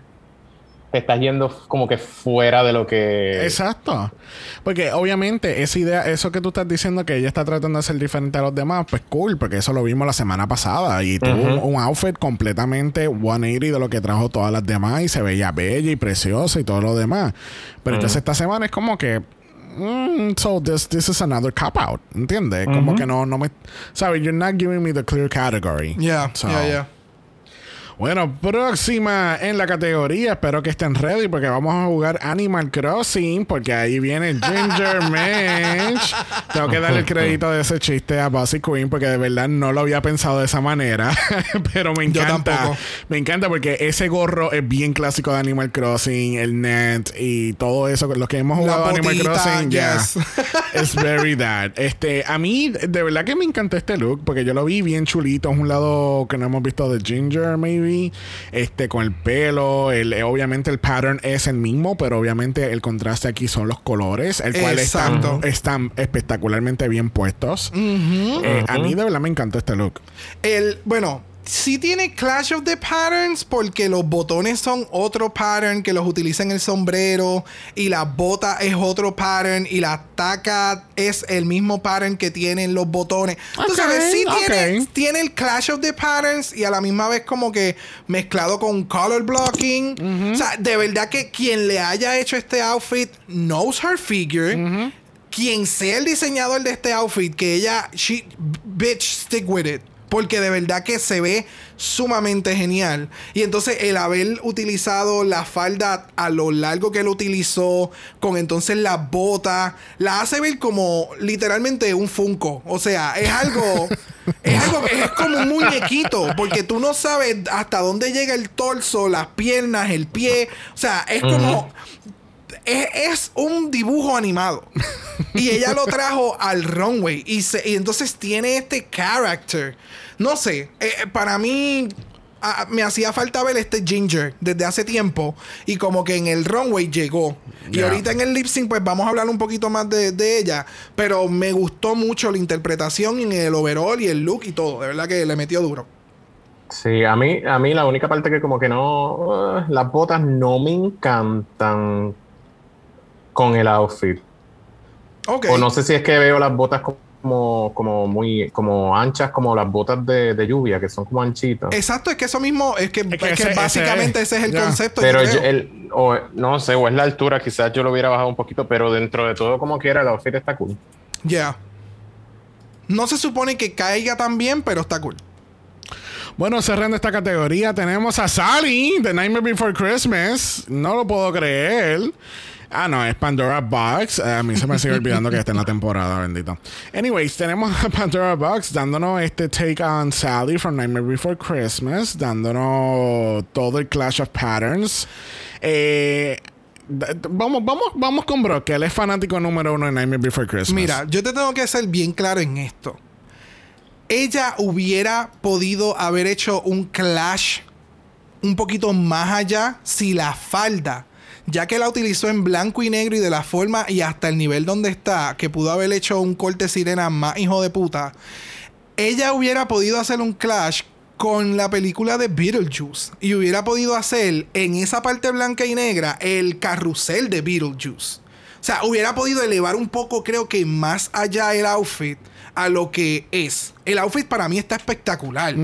te estás yendo como que fuera de lo que... Exacto. Porque obviamente esa idea, eso que tú estás diciendo que ella está tratando de ser diferente a los demás, pues cool, porque eso lo vimos la semana pasada y tuvo un, un outfit completamente 180 de lo que trajo todas las demás y se veía bella y preciosa y todo lo demás. Pero entonces esta semana es como que mm, so this this is another cop out, ¿entiendes? Como que no no me sabes, you're not giving me the clear category. Yeah, So, yeah, yeah. Bueno, próxima en la categoría. Espero que estén ready porque vamos a jugar Animal Crossing. Porque ahí viene Ginger Mensch. Tengo que darle el crédito de ese chiste a Bossy Queen porque de verdad no lo había pensado de esa manera. Pero me encanta. Me encanta porque ese gorro es bien clásico de Animal Crossing, el net y todo eso. Los que hemos jugado Animal Crossing, ya. yes. Es very that. Este, a mí, de verdad que me encantó este look porque yo lo vi bien chulito. Es un lado que no hemos visto de Ginger, maybe. Este, con el pelo. El, eh, obviamente el pattern es el mismo, pero obviamente el contraste aquí son los colores, el cual están, están espectacularmente bien puestos. Eh, A mí, de verdad, me encantó este look. El, bueno, sí tiene Clash of the Patterns porque los botones son otro pattern que los utiliza en el sombrero y la bota es otro pattern y la taca es el mismo pattern que tienen los botones. Tú Ok, sabes, sí tiene el Clash of the Patterns y a la misma vez como que mezclado con color blocking. O sea, de verdad que quien le haya hecho este outfit knows her figure. Quien sea el diseñador de este outfit, que ella, she, bitch, stick with it. Porque de verdad que se ve sumamente genial. Y entonces el haber utilizado la falda a lo largo que lo utilizó, con entonces la bota, la hace ver como literalmente un Funko. O sea, es algo. Es algo que es como un muñequito, porque tú no sabes hasta dónde llega el torso, las piernas, el pie. O sea, es como es, es un dibujo animado. y ella lo trajo al runway. Y, se- y entonces tiene este character. No sé, eh, eh, para mí ah, me hacía falta ver este Ginger desde hace tiempo. Y como que en el runway llegó. Y ahorita en el lip sync, pues vamos a hablar un poquito más de, de ella. Pero me gustó mucho la interpretación en el overall y el look y todo. De verdad que le metió duro. Sí, a mí, a mí la única parte que como que no, uh, las botas no me encantan con el outfit. Ok. O no sé si es que veo las botas como, como muy, como anchas como las botas de, de lluvia, que son como anchitas. Exacto, es que eso mismo, es que, que es que ese- ese básicamente es. ese es el concepto. Pero yo el, o, no sé, o es la altura, quizás yo lo hubiera bajado un poquito, pero dentro de todo como quiera el outfit está cool. Ya. No se supone que caiga tan bien, pero está cool. Bueno, cerrando esta categoría, tenemos a Sally de Nightmare Before Christmas. No lo puedo creer. Ah, no, es Pandora Box. Eh, a mí se me sigue olvidando que está en la temporada, bendito. Anyways, tenemos a Pandora Box dándonos este take on Sally from Nightmare Before Christmas, dándonos todo el Clash of Patterns. Eh, vamos, vamos, vamos con Brock, que él es fanático número uno de Nightmare Before Christmas. Mira, yo te tengo que ser bien claro en esto. Ella hubiera podido haber hecho un clash un poquito más allá si la falda, ya que la utilizó en blanco y negro y de la forma y hasta el nivel donde está, que pudo haber hecho un corte sirena más hijo de puta, ella hubiera podido hacer un clash con la película de Beetlejuice y hubiera podido hacer en esa parte blanca y negra el carrusel de Beetlejuice. O sea, hubiera podido elevar un poco, creo que más allá el outfit a lo que es. El outfit para mí está espectacular.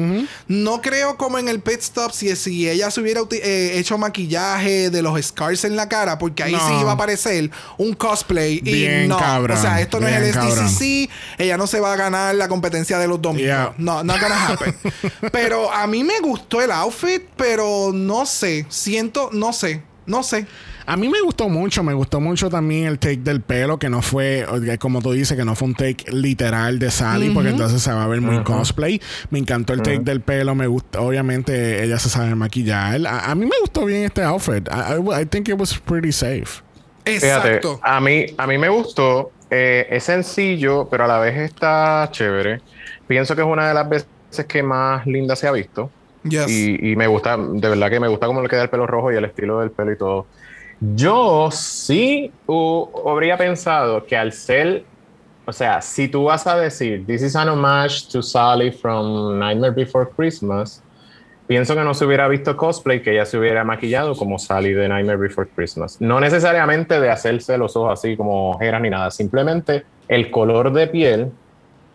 No creo como en el pit stop si, si ella se hubiera eh, hecho maquillaje de los scars en la cara, porque ahí No. sí iba a parecer un cosplay. y Bien no, cabrón, o sea, esto no es el. SDCC, ella no se va a ganar la competencia de los domingos. Yeah. No, not gonna happen. pero a mí me gustó el outfit, pero no sé, siento, no sé, no sé. A mí me gustó mucho, me gustó mucho también el take del pelo, que no fue, eh, como tú dices, que no fue un take literal de Sally, porque entonces se va a ver muy cosplay. Me encantó el take del pelo, me gusta, obviamente ella se sabe maquillar. A, a mí me gustó bien este outfit. I, I- I think it was pretty safe. Fíjate, Exacto. a mí, a mí me gustó. eh, es sencillo, pero a la vez está chévere. Pienso que es una de las veces que más linda se ha visto. Yes. Y, y me gusta, de verdad que me gusta cómo le queda el pelo rojo y el estilo del pelo y todo. Yo sí hu- habría pensado que al ser, o sea, si tú vas a decir, this is an homage to Sally from Nightmare Before Christmas, pienso que no se hubiera visto cosplay, que ella se hubiera maquillado como Sally de Nightmare Before Christmas. No necesariamente de hacerse los ojos así como ojeras ni nada, simplemente el color de piel,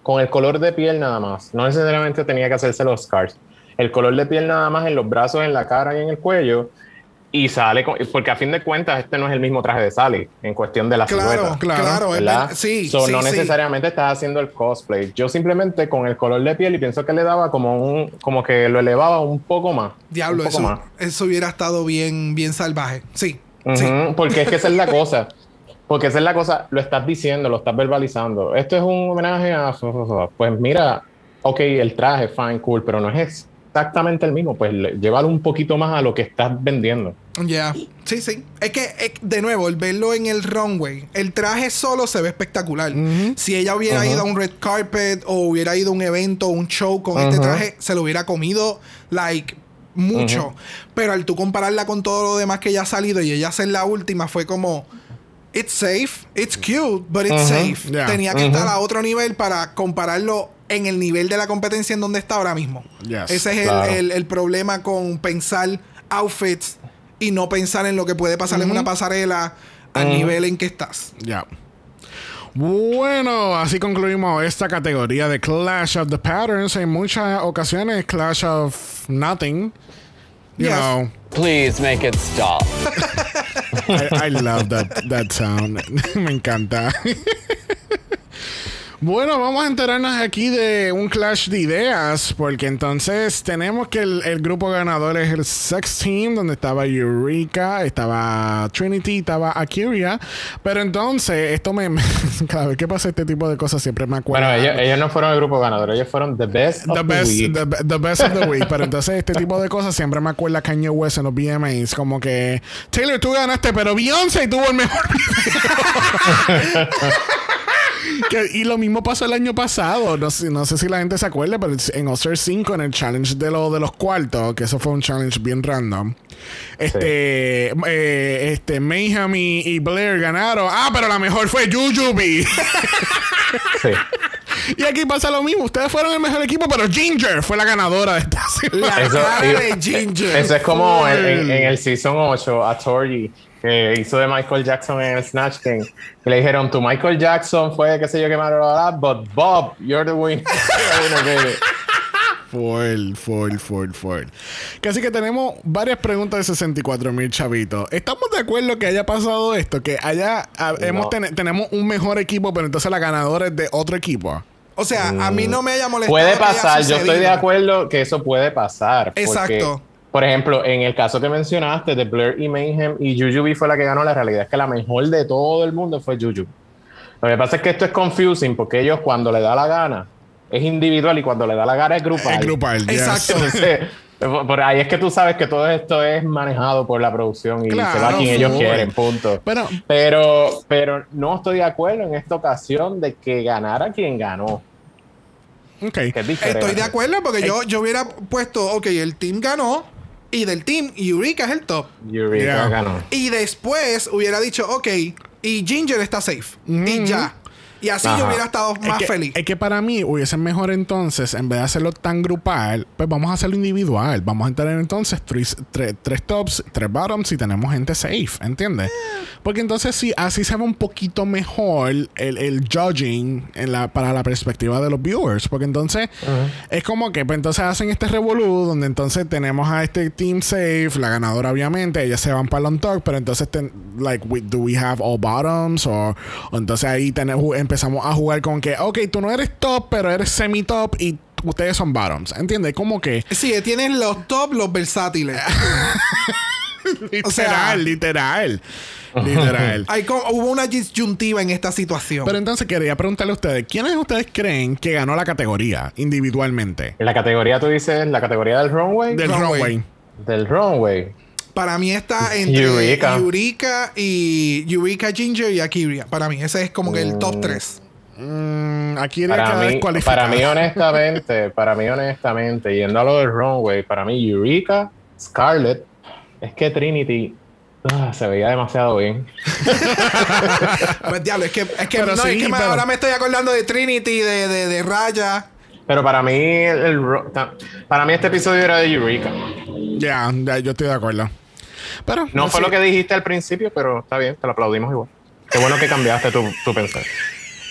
con el color de piel nada más. No necesariamente tenía que hacerse los scars. El color de piel nada más en los brazos, en la cara y en el cuello. Y sale, con- porque a fin de cuentas este no es el mismo traje de Sally en cuestión de la Claro, silueta. claro, claro, es ¿verdad? ver- sí, So, sí, no sí. necesariamente estás haciendo el cosplay. Yo simplemente con el color de piel y pienso que le daba como un, como que lo elevaba un poco más. Diablo, poco eso, más. eso hubiera estado bien, bien salvaje. Sí. Sí. Porque es que esa es la cosa. Porque esa es la cosa, lo estás diciendo, lo estás verbalizando. Esto es un homenaje a. Pues mira, ok, el traje, fine, cool, pero no es exactamente el mismo. Pues le- llévalo un poquito más a lo que estás vendiendo. Ya. Sí, sí. Es que, es- de nuevo, el verlo en el runway, el traje solo se ve espectacular. Si ella hubiera ido a un red carpet o hubiera ido a un evento, un show con este traje, se lo hubiera comido, like, mucho. Pero al tú compararla con todo lo demás que ya ha salido y ella ser la última, fue como. It's safe, it's cute, but it's safe. Yeah. Tenía que estar a otro nivel para compararlo en el nivel de la competencia en donde está ahora mismo. Yes. Ese es el- Claro. el, el problema con pensar outfits y no pensar en lo que puede pasar en una pasarela al nivel en que estás. Ya. Bueno, así concluimos esta categoría de Clash of the Patterns. En muchas ocasiones, Clash of Nothing. You Yes. know, Please make it stop. I, I love that, that sound. Me encanta. Bueno, vamos a enterarnos aquí de un clash de ideas, porque entonces tenemos que el, el grupo ganador es el Sex Team, donde estaba Eureka, estaba Trinity, estaba Akira, pero entonces esto me... cada vez que pasa este tipo de cosas siempre me acuerdo... Bueno, ellos, ellos no fueron el grupo ganador, ellos fueron the best of The the, best, week. the, the best of the week. Pero entonces este tipo de cosas siempre me acuerda a Kanye West en los VMAs. Como que Taylor, tú ganaste, pero Beyoncé tuvo el mejor video. Que- y lo mismo pasó el año pasado. No sé, no sé si la gente se acuerda, pero en All 5, en el challenge de, lo, de los cuartos, que eso fue un challenge bien random. Este, eh, este Mayhem y, y Blair ganaron. Ah, pero la mejor fue Jujubee. Sí. Y aquí pasa lo mismo. Ustedes fueron el mejor equipo, pero Ginger fue la ganadora de esta La Eso, de Ginger. eso es como en, en- Full. en el season 8 a Tori que hizo de Michael Jackson en el Snatch Game. Y le dijeron, tu Michael Jackson fue, qué sé yo, qué bla, but Bob, you're the winner. Full, full, full, full. Que así que tenemos varias preguntas de 64 mil chavitos. ¿Estamos de acuerdo que haya pasado esto? Que haya, a- hemos ten- tenemos un mejor equipo, pero entonces la ganadora es de otro equipo. O sea, a mí no me haya molestado. Puede que haya pasar, yo estoy de acuerdo que eso puede pasar. porque, Exacto. por ejemplo, en el caso que mencionaste de Blair y Mayhem y Jujubee fue la que ganó, la realidad es que la mejor de todo el mundo fue Jujubee. Lo que pasa es que esto es confusing porque ellos cuando le da la gana es individual y cuando le da la gana es grupal. Es grupal, yes. Exacto. Entonces, por ahí es que tú sabes que todo esto es manejado por la producción y se va a quien ellos quieren, punto. Pero, Pero, pero no estoy de acuerdo en esta ocasión de que ganara quien ganó. ok. Que es diferente. Estoy de acuerdo porque yo, yo hubiera puesto, ok, el team ganó y del team Eureka es el top. Eureka Yeah. ganó. Y después hubiera dicho, ok, y Ginger está safe. Y ya. Y así yo Ajá. hubiera estado Es más que, feliz. es que para mí hubiese mejor entonces, en vez de hacerlo tan grupal, pues vamos a hacerlo individual. Vamos a tener entonces tres, tres- tres tops, tres bottoms y tenemos gente safe, ¿entiendes? Porque entonces sí, así se ve un poquito mejor el, el judging en la, para la perspectiva de los viewers. Porque entonces es como que pues, entonces hacen este revolú donde entonces tenemos a este team safe, la ganadora obviamente, ellas se van para el on talk, pero entonces ten- like we, do we have all bottoms o entonces ahí tenemos, empezamos a jugar con que ok, tú no eres top, pero eres semi top y ustedes son bottoms, ¿entiendes? Como que Sí, tienen los top, los versátiles. literal, sea- literal, literal. Hay hubo una disyuntiva en esta situación. Pero entonces quería preguntarle a ustedes, ¿quiénes ustedes creen que ganó la categoría individualmente? En la categoría, tú dices, la categoría del runway. Del Runway. runway. Del runway. Para mí está entre Eureka. Eureka y Eureka Ginger y Akiria. Para mí, ese es como que el top 3. Mm, aquí Para mí, para mí, honestamente, para mí, honestamente, yendo a lo del runway, para mí, Eureka, Scarlett, es que Trinity ah, se veía demasiado bien. Pues diablo, es que, es que, no, sí, es que pero- ahora me estoy acordando de Trinity, de, de, de Raya. Pero para mí, el, para mí este episodio era de Eureka. Ya, ya, yo estoy de acuerdo. Pero No fue lo que dijiste al principio, pero está bien, te lo aplaudimos igual. Qué bueno que cambiaste tu, tu pensar.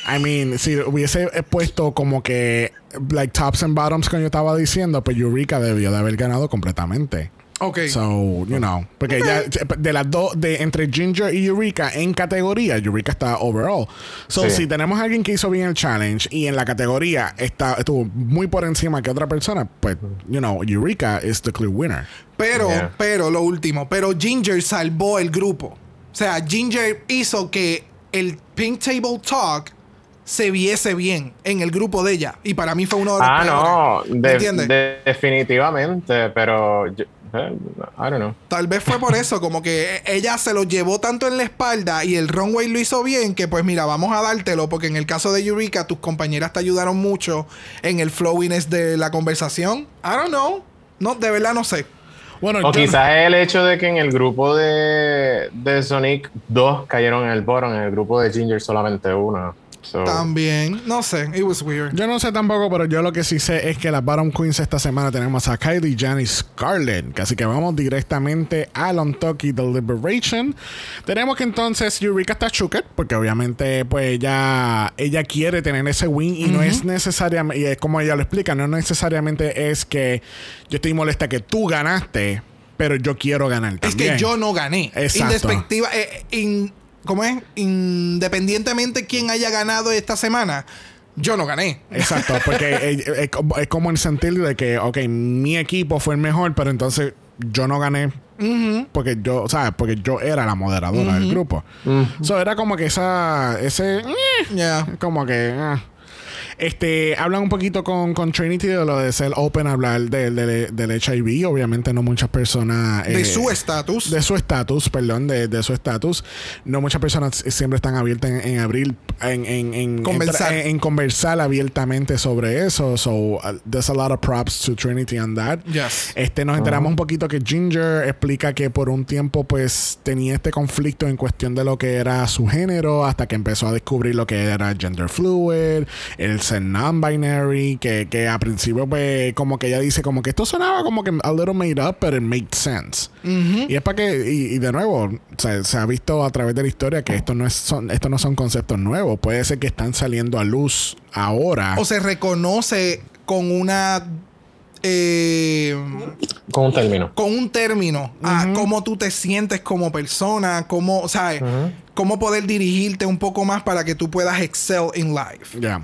I mean, si hubiese puesto como que like tops and bottoms como yo estaba diciendo, pues Eureka debió de haber ganado completamente. Ok. So, you know, porque ya de las dos, de entre Ginger y Eureka en categoría, Eureka está overall. So, Sí. si tenemos a alguien que hizo bien el challenge y en la categoría está, estuvo muy por encima que otra persona, pues, you know, Eureka is the clear winner. Pero, Yeah. pero, lo último, pero Ginger salvó el grupo. O sea, Ginger hizo que el Pink Table Talk se viese bien en el grupo de ella. Y para mí fue uno de los Ah, no, peores. ¿Me de- entiendes? de- definitivamente, pero yo- eh, I don't know. Tal vez fue por eso, como que ella se lo llevó tanto en la espalda y el runway lo hizo bien, que pues mira, vamos a dártelo, porque en el caso de Eureka, tus compañeras te ayudaron mucho en el flowiness de la conversación. I don't know. No, de verdad no sé. Bueno, O quizás el hecho de que en el grupo de, de Sonic dos cayeron en el bottom, en el grupo de Ginger solamente una. So, También, no sé, it was weird. Yo no sé tampoco, pero yo lo que sí sé es que las Bottom Queens esta semana tenemos a Kylie, Jan y Scarlett. Así que vamos directamente al On Toki The Liberation. Tenemos que entonces Eureka está shooked, porque obviamente pues ella, ella quiere tener ese win y no es necesariamente, y es como ella lo explica, no necesariamente es que yo estoy molesta que tú ganaste, pero yo quiero ganar Es también. que yo no gané. Exacto. Indespectiva, eh, in- ¿Cómo es? Independientemente quién haya ganado esta semana, yo no gané. Exacto, porque es, es como- es como el sentir de que, ok, mi equipo fue el mejor, pero entonces yo no gané. Porque yo, ¿sabes? Porque yo era la moderadora del grupo. So, era como que esa, ese, eh, Ya. como que, ah. Este, hablan un poquito con, con Trinity de lo de ser open, hablar del del- del HIV. Obviamente no muchas personas... De eh, su estatus. de su estatus, perdón, de, de su estatus. No muchas personas siempre están abiertas en, en abrir, en, en, en Conversar. en- en conversar abiertamente sobre eso. So, uh, there's a lot of props to Trinity on that. Yes. Este, nos enteramos un poquito que Ginger explica que por un tiempo, pues, tenía este conflicto en cuestión de lo que era su género, hasta que empezó a descubrir lo que era gender fluid, el ser non-binary, que, que a principio, pues, como que ella dice, como que esto sonaba como que a little made up, but it made sense. Y es para que, y, y de nuevo, se, se ha visto a través de la historia que esto no, es, son, esto no son conceptos nuevos. Puede ser que están saliendo a luz ahora. O se reconoce con una. eh, con un término. con un término a cómo tú te sientes como persona, cómo, ¿sabes? Cómo poder dirigirte un poco más para que tú puedas excel in life. Ya.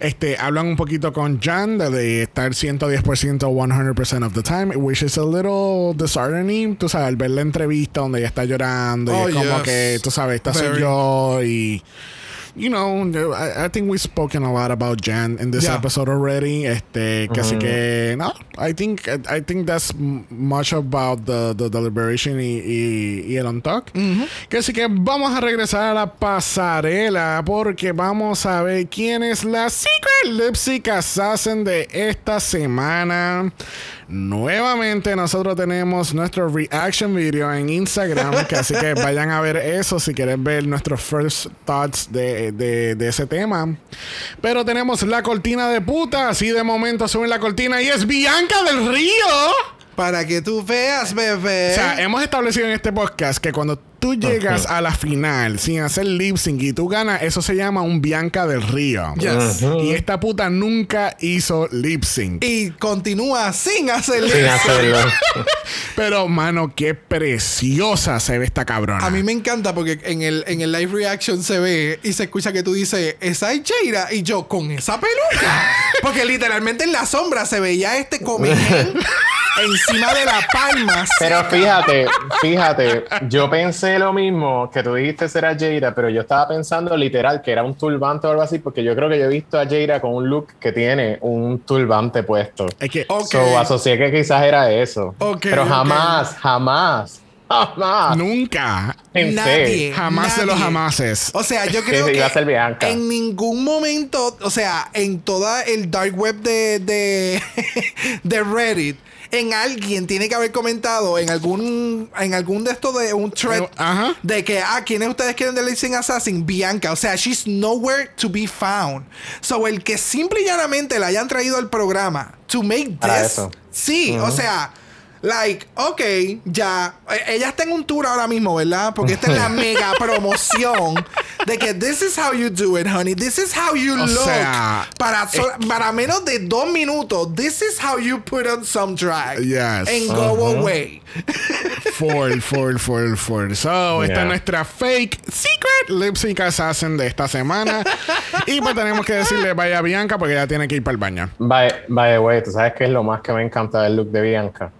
Este, hablan un poquito con Jan de, de estar 110% 100% of the time, which is a little disheartening. Tú sabes, al ver la entrevista donde ella está llorando Oh, y es como yes. que, tú sabes, esta soy Very. yo y... You know, I, I think we've spoken a lot about Jan in this Yeah. episode already. Este, que no, I think I think that's much about the, the deliberation y, y, y el on talk. Que así que vamos a regresar a la pasarela porque vamos a ver quién es la Secret Lip Sync Assassin de esta semana. Nuevamente nosotros tenemos nuestro reaction video en Instagram, que así que vayan a ver eso si quieren ver nuestros first thoughts de, de- de ese tema. Pero tenemos la cortina de putas y de momento suben la cortina y es Bianca del Río. Para que tú veas, bebé. O sea, hemos establecido en este podcast que cuando tú llegas a la final sin hacer lip sync y tú ganas, eso se llama un Bianca del Río. Yes. Y esta puta nunca hizo lip sync. Y continúa sin hacer Sin eso. hacerlo. Pero, mano, qué preciosa se ve esta cabrona. A mí me encanta porque en el, en el live reaction se ve y se escucha que tú dices, esa es Jaira. Y yo, con esa peluca. Porque literalmente en la sombra se veía este comején encima de la palma. Pero fíjate, fíjate, yo pensé lo mismo que tú dijiste será Jaira, pero yo estaba pensando literal que era un turbante o algo así, porque yo creo que yo he visto a Jaira con un look que tiene un turbante puesto. Es que Ok. So, asocié que quizás era eso. Ok, pero jamás, jamás Jamás. Nunca. Pensé. Nadie. Jamás de los nadie. jamases. O sea, yo creo sí, que iba a ser Bianca. en ningún momento, o sea, en toda el dark web de, de, de Reddit, en alguien tiene que haber comentado en algún en algún de estos de un thread Eh, ajá. de que ah quiénes ustedes quieren de Lipsing Assassin Bianca. O sea she's nowhere to be found. So el que simple y llanamente la hayan traído al programa to make this sí o sea Like, ok, ya. Eh, Ella está en un tour ahora mismo, ¿verdad? Porque esta es la mega promoción de que this is how you do it, honey. This is how you O look. sea, para, so- para menos de dos minutos, this is how you put on some drag. Yes. And go away. Full, full, full, full. So, esta es nuestra fake secret lip sync assassin de esta semana. y pues tenemos que decirle vaya a Bianca porque ella tiene que ir para el baño. By, by the way, ¿tú sabes qué es lo más que me encanta del look de Bianca?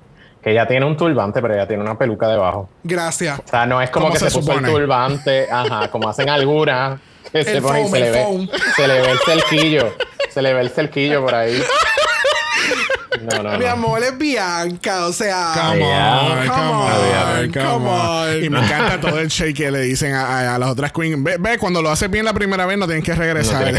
Que ella tiene un turbante, pero ella tiene una peluca debajo. Gracias. O sea, no es como ¿Cómo que se se, puso el turbante, ajá, como hacen algunas, que se y se le, ve, se le ve el cerquillo, se le ve el cerquillo por ahí. No, no, Mi amor es Bianca, o sea. Come on, Come come on, come. Y me encanta todo el shake que le dicen a, a- a las otras queens. Ve, ve, cuando lo haces bien la primera vez no tienes que No regresar.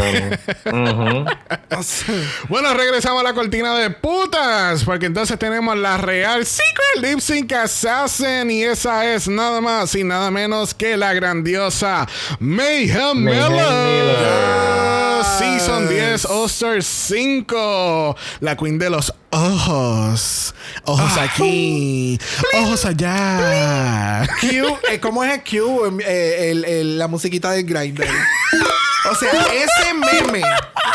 o sea, Bueno, regresamos a la cortina de putas, porque entonces tenemos la Real Secret Lip Sync Assassin y esa es nada más y nada menos que la grandiosa Mayhem Mayhem Miller. Miller. Season 10 All-Star 5. La queen de los ojos. Ojos Ah. aquí. Ojos allá. Q, eh, ¿cómo es el Q? Eh, el- el- la musiquita del grinder. O sea, ese meme,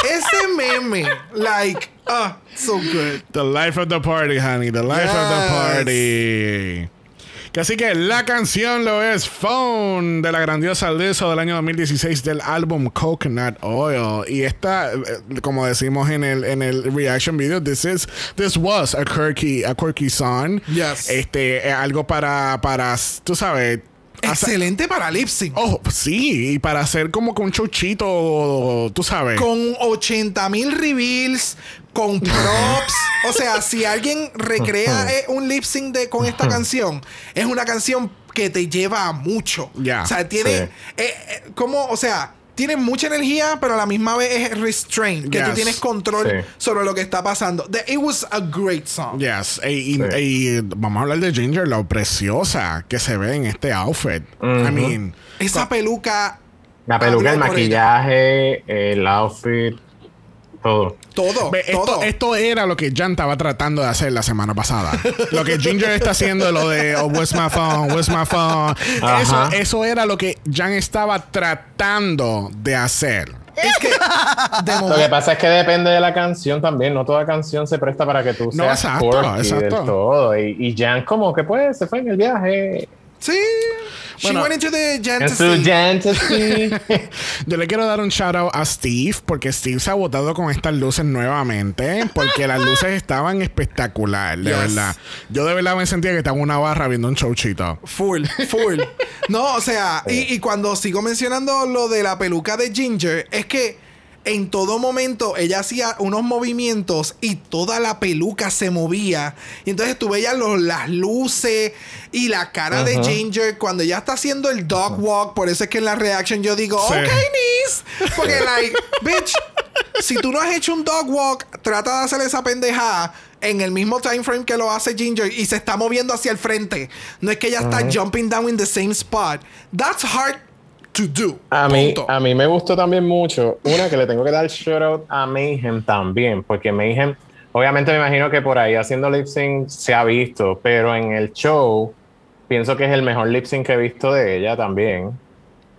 ese meme, like, ah, so good. The life of the party, honey. The life of the party. Así que la canción lo es Phone de la grandiosa Lizzo del año 2016 del álbum Coconut Oil. Y esta, eh, como decimos en el, en el reaction video, this is this was a quirky, a quirky song. Yes. Este, eh, algo para, para, tú sabes. Excelente para lip sync. Oh, sí, y para hacer como con chuchito, tú sabes. Con 80 mil reveals, con props. o sea, si alguien recrea eh, un lip sync de, con esta canción, es una canción que te lleva a mucho. Ya, O sea, tiene. sí. eh, eh, como, o sea. Tiene mucha energía, pero a la misma vez es restraint, que tú tienes control Sí. sobre lo que está pasando. The- it was a great song. Yes, y, y- Sí. y vamos a hablar de Ginger, lo preciosa que se ve en este outfit. I mean, Esa peluca. La peluca, el maquillaje, el outfit, todo. Todo. ve, esto, todo. esto era lo que Jan estaba tratando de hacer la semana pasada. lo que Ginger está haciendo, lo de oh, where's my phone, where's my phone. Eso, eso era lo que Jan estaba tratando de hacer. Es que. De Lo que pasa es que depende de la canción también. No toda canción se presta para que tú No, seas exacto, quirky exacto. del todo. Y, y Jan como que pues se fue en el viaje. Sí. She Bueno, went into the. Yo le quiero dar un shout out a Steve porque Steve se ha votado con estas luces nuevamente porque las luces estaban espectacular, de Yes. verdad. Yo de verdad me sentía que estaba en una barra viendo un showchito. Full, full. No, o sea, y, y cuando sigo mencionando lo de la peluca de Ginger, es que en todo momento ella hacía unos movimientos y toda la peluca se movía. Y entonces tú veías los- las luces y la cara de Ginger cuando ella está haciendo el dog walk. Por eso es que en la reaction yo digo, Sí. ok, niece. Porque, like, bitch, si tú no has hecho un dog walk, trata de hacer esa pendejada en el mismo time frame que lo hace Ginger y se está moviendo hacia el frente. No es que ella está jumping down in the same spot. That's hard to do. A mí, Punto. a mí me gustó también mucho. Una que le tengo que dar shout out a Mayhem también, porque Mayhem, obviamente me imagino que por ahí haciendo lip sync se ha visto, pero en el show pienso que es el mejor lip sync que he visto de ella también.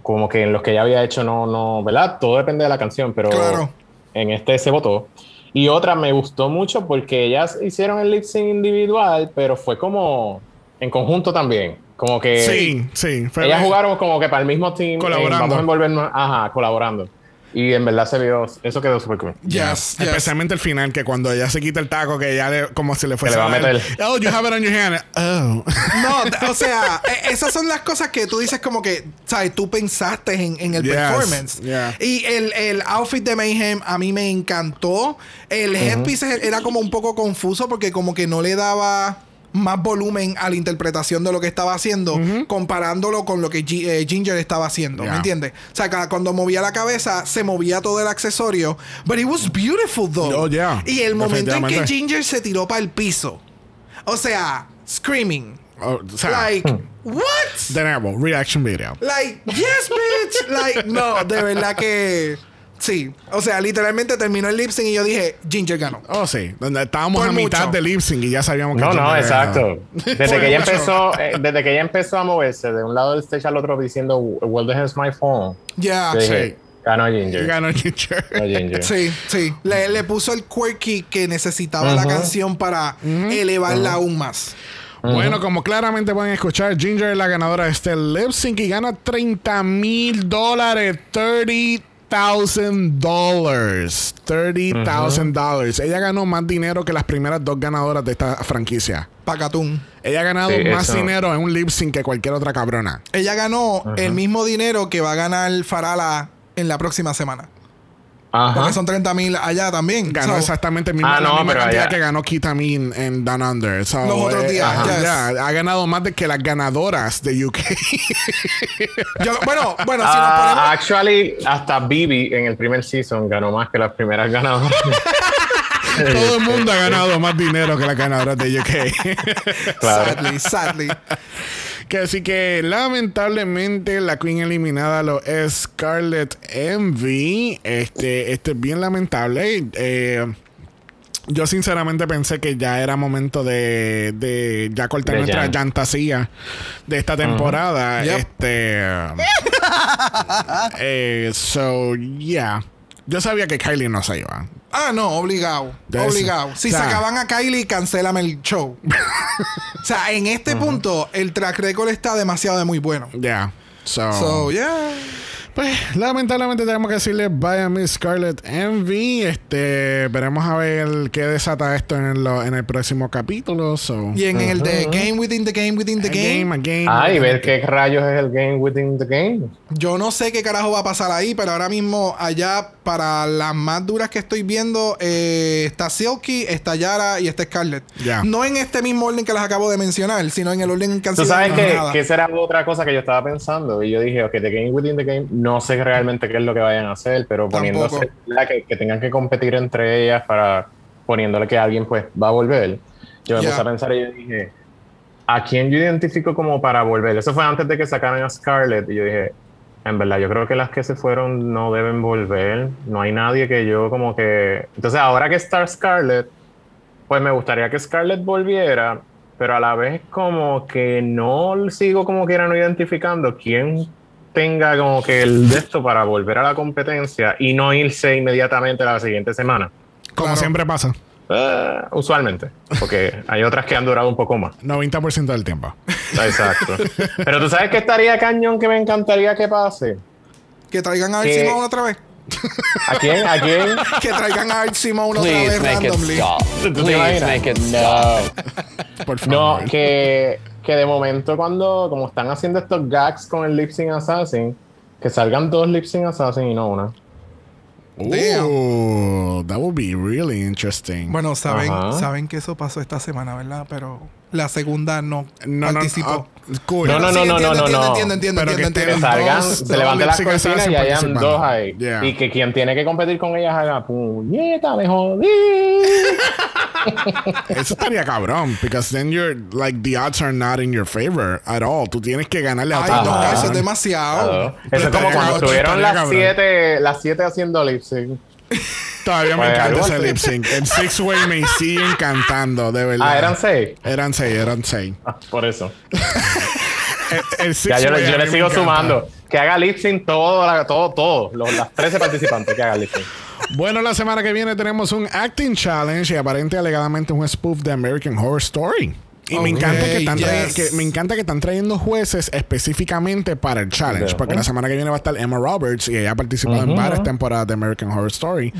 Como que en los que ella había hecho no, no, ¿verdad? Todo depende de la canción, pero Claro. en este se votó. Y otra me gustó mucho porque ellas hicieron el lip sync individual, pero fue como en conjunto también. Como que Sí, sí. fue- ellas jugaron como que para el mismo team. eh, Colaborando. vamos a envolvernos. Ajá, colaborando. Y en verdad se vio. Eso quedó súper cool. Yes, yes. Especialmente el final, que cuando ella se quita el taco, que ya le, como se le fue Que le va a meter. Oh, you have it on your hand. Oh. No, o sea, e- esas son las cosas que tú dices como que, ¿sabes? Tú pensaste en, en el Yes, performance. yeah. Y el, el outfit de Mayhem a mí me encantó. El headpiece era como un poco confuso porque como que no le daba más volumen a la interpretación de lo que estaba haciendo, comparándolo con lo que eh, Ginger estaba haciendo. Yeah. ¿Me entiendes? O sea, cuando movía la cabeza, se movía todo el accesorio. But it was beautiful, though. Oh, yeah. Y el momento en que. Ginger se tiró para el piso. O sea, screaming. O sea, Like, hmm. what? reaction video. Like, yes, bitch. Like, no, de verdad que. Sí. O sea, literalmente terminó el lip sync y yo dije, Ginger ganó. Oh, sí. Donde estábamos Por a mitad mucho. del lip sync y ya sabíamos que No, no, exacto. Desde que ella empezó, eh, desde que ella empezó a moverse de un lado del stage al otro diciendo Well, this is my phone. Ya. Yo dije, ganó Ginger. ganó Ginger. Ganó Ginger. Sí, sí. Le, le puso el quirky que necesitaba la canción para elevarla aún más. Bueno, como claramente pueden escuchar, Ginger es la ganadora de este lip sync y gana 30 mil dólares. 30,000 dólares. 30,000 dólares. Ella ganó más dinero que las primeras dos ganadoras de esta franquicia. Pacatún. Ella ha ganado Sí, más eso. dinero en un lip sync que cualquier otra cabrona. Ella ganó el mismo dinero que va a ganar Farala en la próxima semana. Ajá. Porque son 30 mil allá también. Ganó So, exactamente el mismo, Ah, la misma cantidad allá- que ganó Kitamin en Down Under. So, Los otros días, ajá, yes. ya, ha ganado más de que las ganadoras de UK. yo- bueno, bueno, si nos Ah, ponemos. actually, hasta Bibi en el primer season ganó más que las primeras ganadoras. Todo el mundo ha ganado más dinero que las ganadoras de UK. claro. Sadly, sadly. Que así que lamentablemente la Queen eliminada lo es Scarlett Envy. Este, este es bien lamentable. Eh, yo sinceramente pensé que ya era momento de, de ya cortar De nuestra llantasía de esta temporada. Yep. Este. eh, so, yeah. Yo sabía que Kylie no se iba. Ah, no, obligado. Obligado. Si o sea- sacaban a Kylie, cancélame el show. o sea, en este punto, el track record está demasiado de muy bueno. Yeah. So, So, yeah. Pues lamentablemente tenemos que decirle bye a Miss Scarlett Envy. Este, veremos a ver qué desata esto en, lo- en el próximo capítulo. So, Y en el de Game Within the Game Within the a Game, game, a game. Ah, y ver qué rayos es el game within the game. yo no sé qué carajo va a pasar ahí, pero ahora mismo allá, para las más duras que estoy viendo, eh, está Silky, está Yara y está Scarlett. Ya. No en este mismo orden que las acabo de mencionar, sino en el orden en que han Tú sido sabes que, que esa era otra cosa que yo estaba pensando. Y yo dije, ok, The Game Within the Game, no sé realmente qué es lo que vayan a hacer, pero poniéndose. ¿verdad? que, que tengan que competir entre ellas para poniéndole que alguien pues va a volver. Yo me puse a pensar y yo dije, ¿a quién yo identifico como para volver? Eso fue antes de que sacaran a Scarlett. Y yo dije, en verdad, yo creo que las que se fueron no deben volver. No hay nadie que yo como que... Entonces ahora que está Scarlett, pues me gustaría que Scarlett volviera, pero a la vez como que no sigo como quiera no identificando quién tenga como que el de esto para volver a la competencia y no irse inmediatamente la siguiente semana. Como Claro. siempre pasa. Eh, usualmente, porque hay otras que han durado un poco más. 90% del tiempo. Exacto. Pero tú sabes que estaría cañón que me encantaría que pase. Que traigan a Art Que- otra vez. ¿A quién? ¿A quién? Que traigan a Art Simone otra Please vez make it randomly. stop. ¿Tú te Please make it stop. Por No, favor. que, que de momento cuando, como están haciendo estos gags con el Lip Sync Assassin, que salgan dos Lip Sync Assassin y no una. Ooh, that would be really interesting. Bueno, saben, Ajá. saben que eso pasó esta semana, ¿verdad? Pero la segunda no, no, no, participó. ah, cool. No, no, Sí, no, no, entiendo, no, entiendo, no. entiendo, entiendo, entiendo, estén Que entiendo. salgan, se dos levante la lip sync cortina assassins y hayan dos ahí. Yeah. Y que quien tiene que competir con ellas haga puñeta, me jodí. Eso estaría cabrón. Because then you're like the odds are not in your favor at all. Tú tienes que ganarle a Ay, todos. no, eso es demasiado. Claro. Eso es como cuando estuvieron las siete, las siete haciendo lip sync. Todavía me Pues, encanta ese lip sync. El Six Way me sigue encantando, de verdad. Ah, eran seis. Eran seis, eran seis. Ah, por eso. El, el Ya yo, yo le sigo sumando. Que haga lip sync todo, todo, todo. Los, las 13 participantes que haga lip sync. Bueno, la semana que viene tenemos un acting challenge y aparente alegadamente un spoof de American Horror Story. Y me Ok, encanta que están yes. que me encanta que están trayendo jueces específicamente para el challenge, Ujú. porque la semana que viene va a estar Emma Roberts y ella ha participado en varias temporadas de American Horror Story.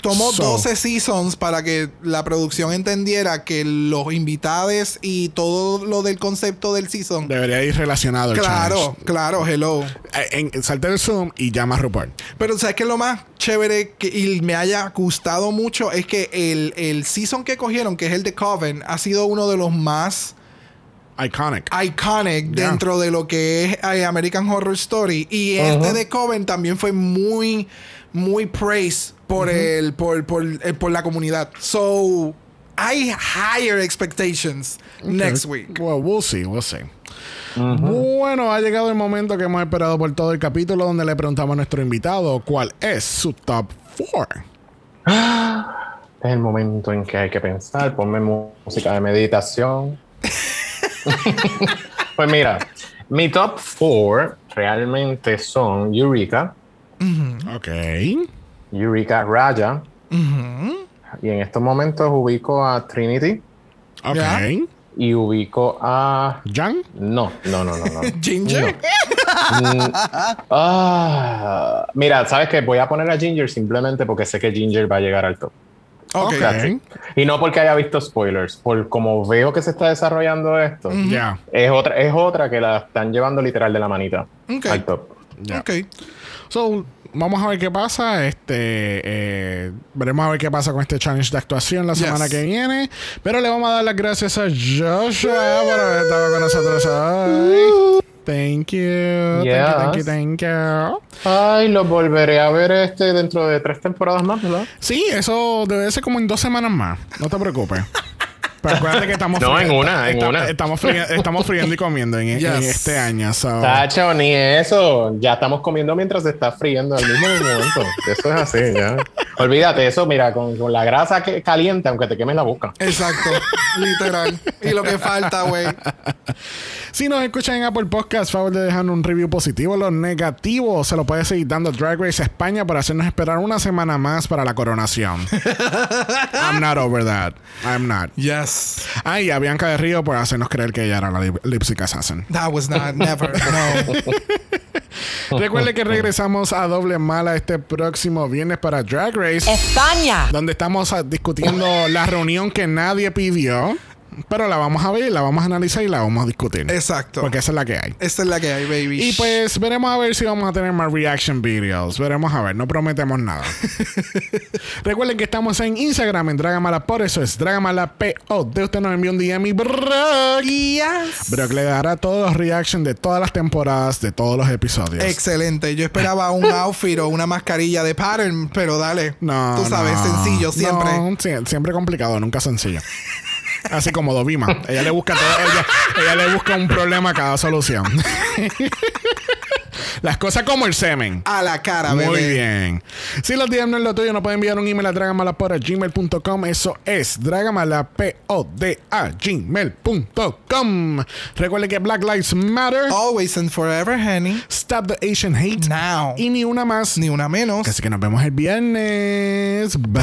Tomó So- 12 seasons para que la producción entendiera que los invitados y todo lo del concepto del season. Debería ir relacionado el Claro, challenge. claro, hello. Eh, En, salte el Zoom y llama a RuPaul. Pero ¿sabes qué es lo más chévere que, y me haya gustado mucho? Es que el, el season que cogieron, que es el de Coven, ha sido uno de los más más Iconic. iconic dentro de lo que es eh, American Horror Story. Y este de Coven también fue muy, muy praised por, el, por, por, eh, por la comunidad. So, I higher expectations next week. Well, we'll see, we'll see. Bueno, ha llegado el momento que hemos esperado por todo el capítulo donde le preguntamos a nuestro invitado cuál es su top 4. Es el momento en que hay que pensar. Ponme música de meditación. pues mira, mi top 4 realmente son Eureka, Ok. Eureka Raya. Y en estos momentos ubico a Trinity Ok. Y ubico a. Jan. No, no, no, no, no. Ginger. Ah, mira, ¿sabes qué? Voy a poner a Ginger simplemente porque sé que Ginger va a llegar al top. Ok. That's it. Y no porque haya visto spoilers, por como veo que se está desarrollando esto, Ya. es, otra, es otra que la están llevando literal de la manita Ok. al top. Ok. So, vamos a ver qué pasa. Este, eh, veremos a ver qué pasa con este challenge de actuación la Yes. semana que viene. Pero le vamos a dar las gracias a Joshua por haber estado con nosotros hoy. Thank you. Thank you, thank you, Yes. thank you. Ay, lo volveré a ver este dentro de tres temporadas más, ¿verdad? Sí, eso debe ser como en dos semanas más. No te preocupes. Pero acuérdate que estamos No, en una, en una. Estamos, fri- estamos friendo y comiendo en, este año. so- Tacho, ni eso. Ya estamos comiendo mientras se está friendo al mismo momento. Eso es así, ya. Olvídate eso, mira, con, con la grasa que caliente, aunque te queme la boca. Exacto. Literal. Y lo que falta, güey. Si nos escuchan en Apple Podcast, favor de dejar un review positivo. Los negativos se lo puedes seguir dando Drag Race España por hacernos esperar una semana más para la coronación. I'm not over that. I'm not. Yes. Ay, a Bianca de Río por hacernos creer que ella era la lip- Lipstick Assassin. That was not, never. No. Recuerde que regresamos a Doble Mala este próximo viernes para Drag Race, España. donde estamos ah, discutiendo la reunión que nadie pidió. Pero la vamos a ver, la vamos a analizar y la vamos a discutir. Exacto. Porque esa es la que hay. Esta es la que hay, baby. Y pues veremos a ver si vamos a tener más reaction videos. Veremos a ver, no prometemos nada. Recuerden que estamos en Instagram en Dragamala, por eso es Dragamala PO. De usted nos envió un DM y Brock. Yes. Brock le dará todos los reactions de todas las temporadas, de todos los episodios. Excelente. Yo esperaba un outfit o una mascarilla de pattern, pero dale. No. Tú sabes, no. sencillo, siempre. No, siempre complicado, nunca sencillo. Así como Dovima. Ella le busca todo, ella, ella le busca un problema a cada solución. Las cosas como el semen. A la cara, Muy bebé. bien. Si los DM no es lo tuyo, nos pueden enviar un email a dragamalapod@gmail.com. Eso es dragamalapod@gmail.com. Recuerden que Black Lives Matter. Always and forever, honey. Stop the Asian hate. Now. Y ni una más. Ni una menos. Así que nos vemos el viernes. Bye.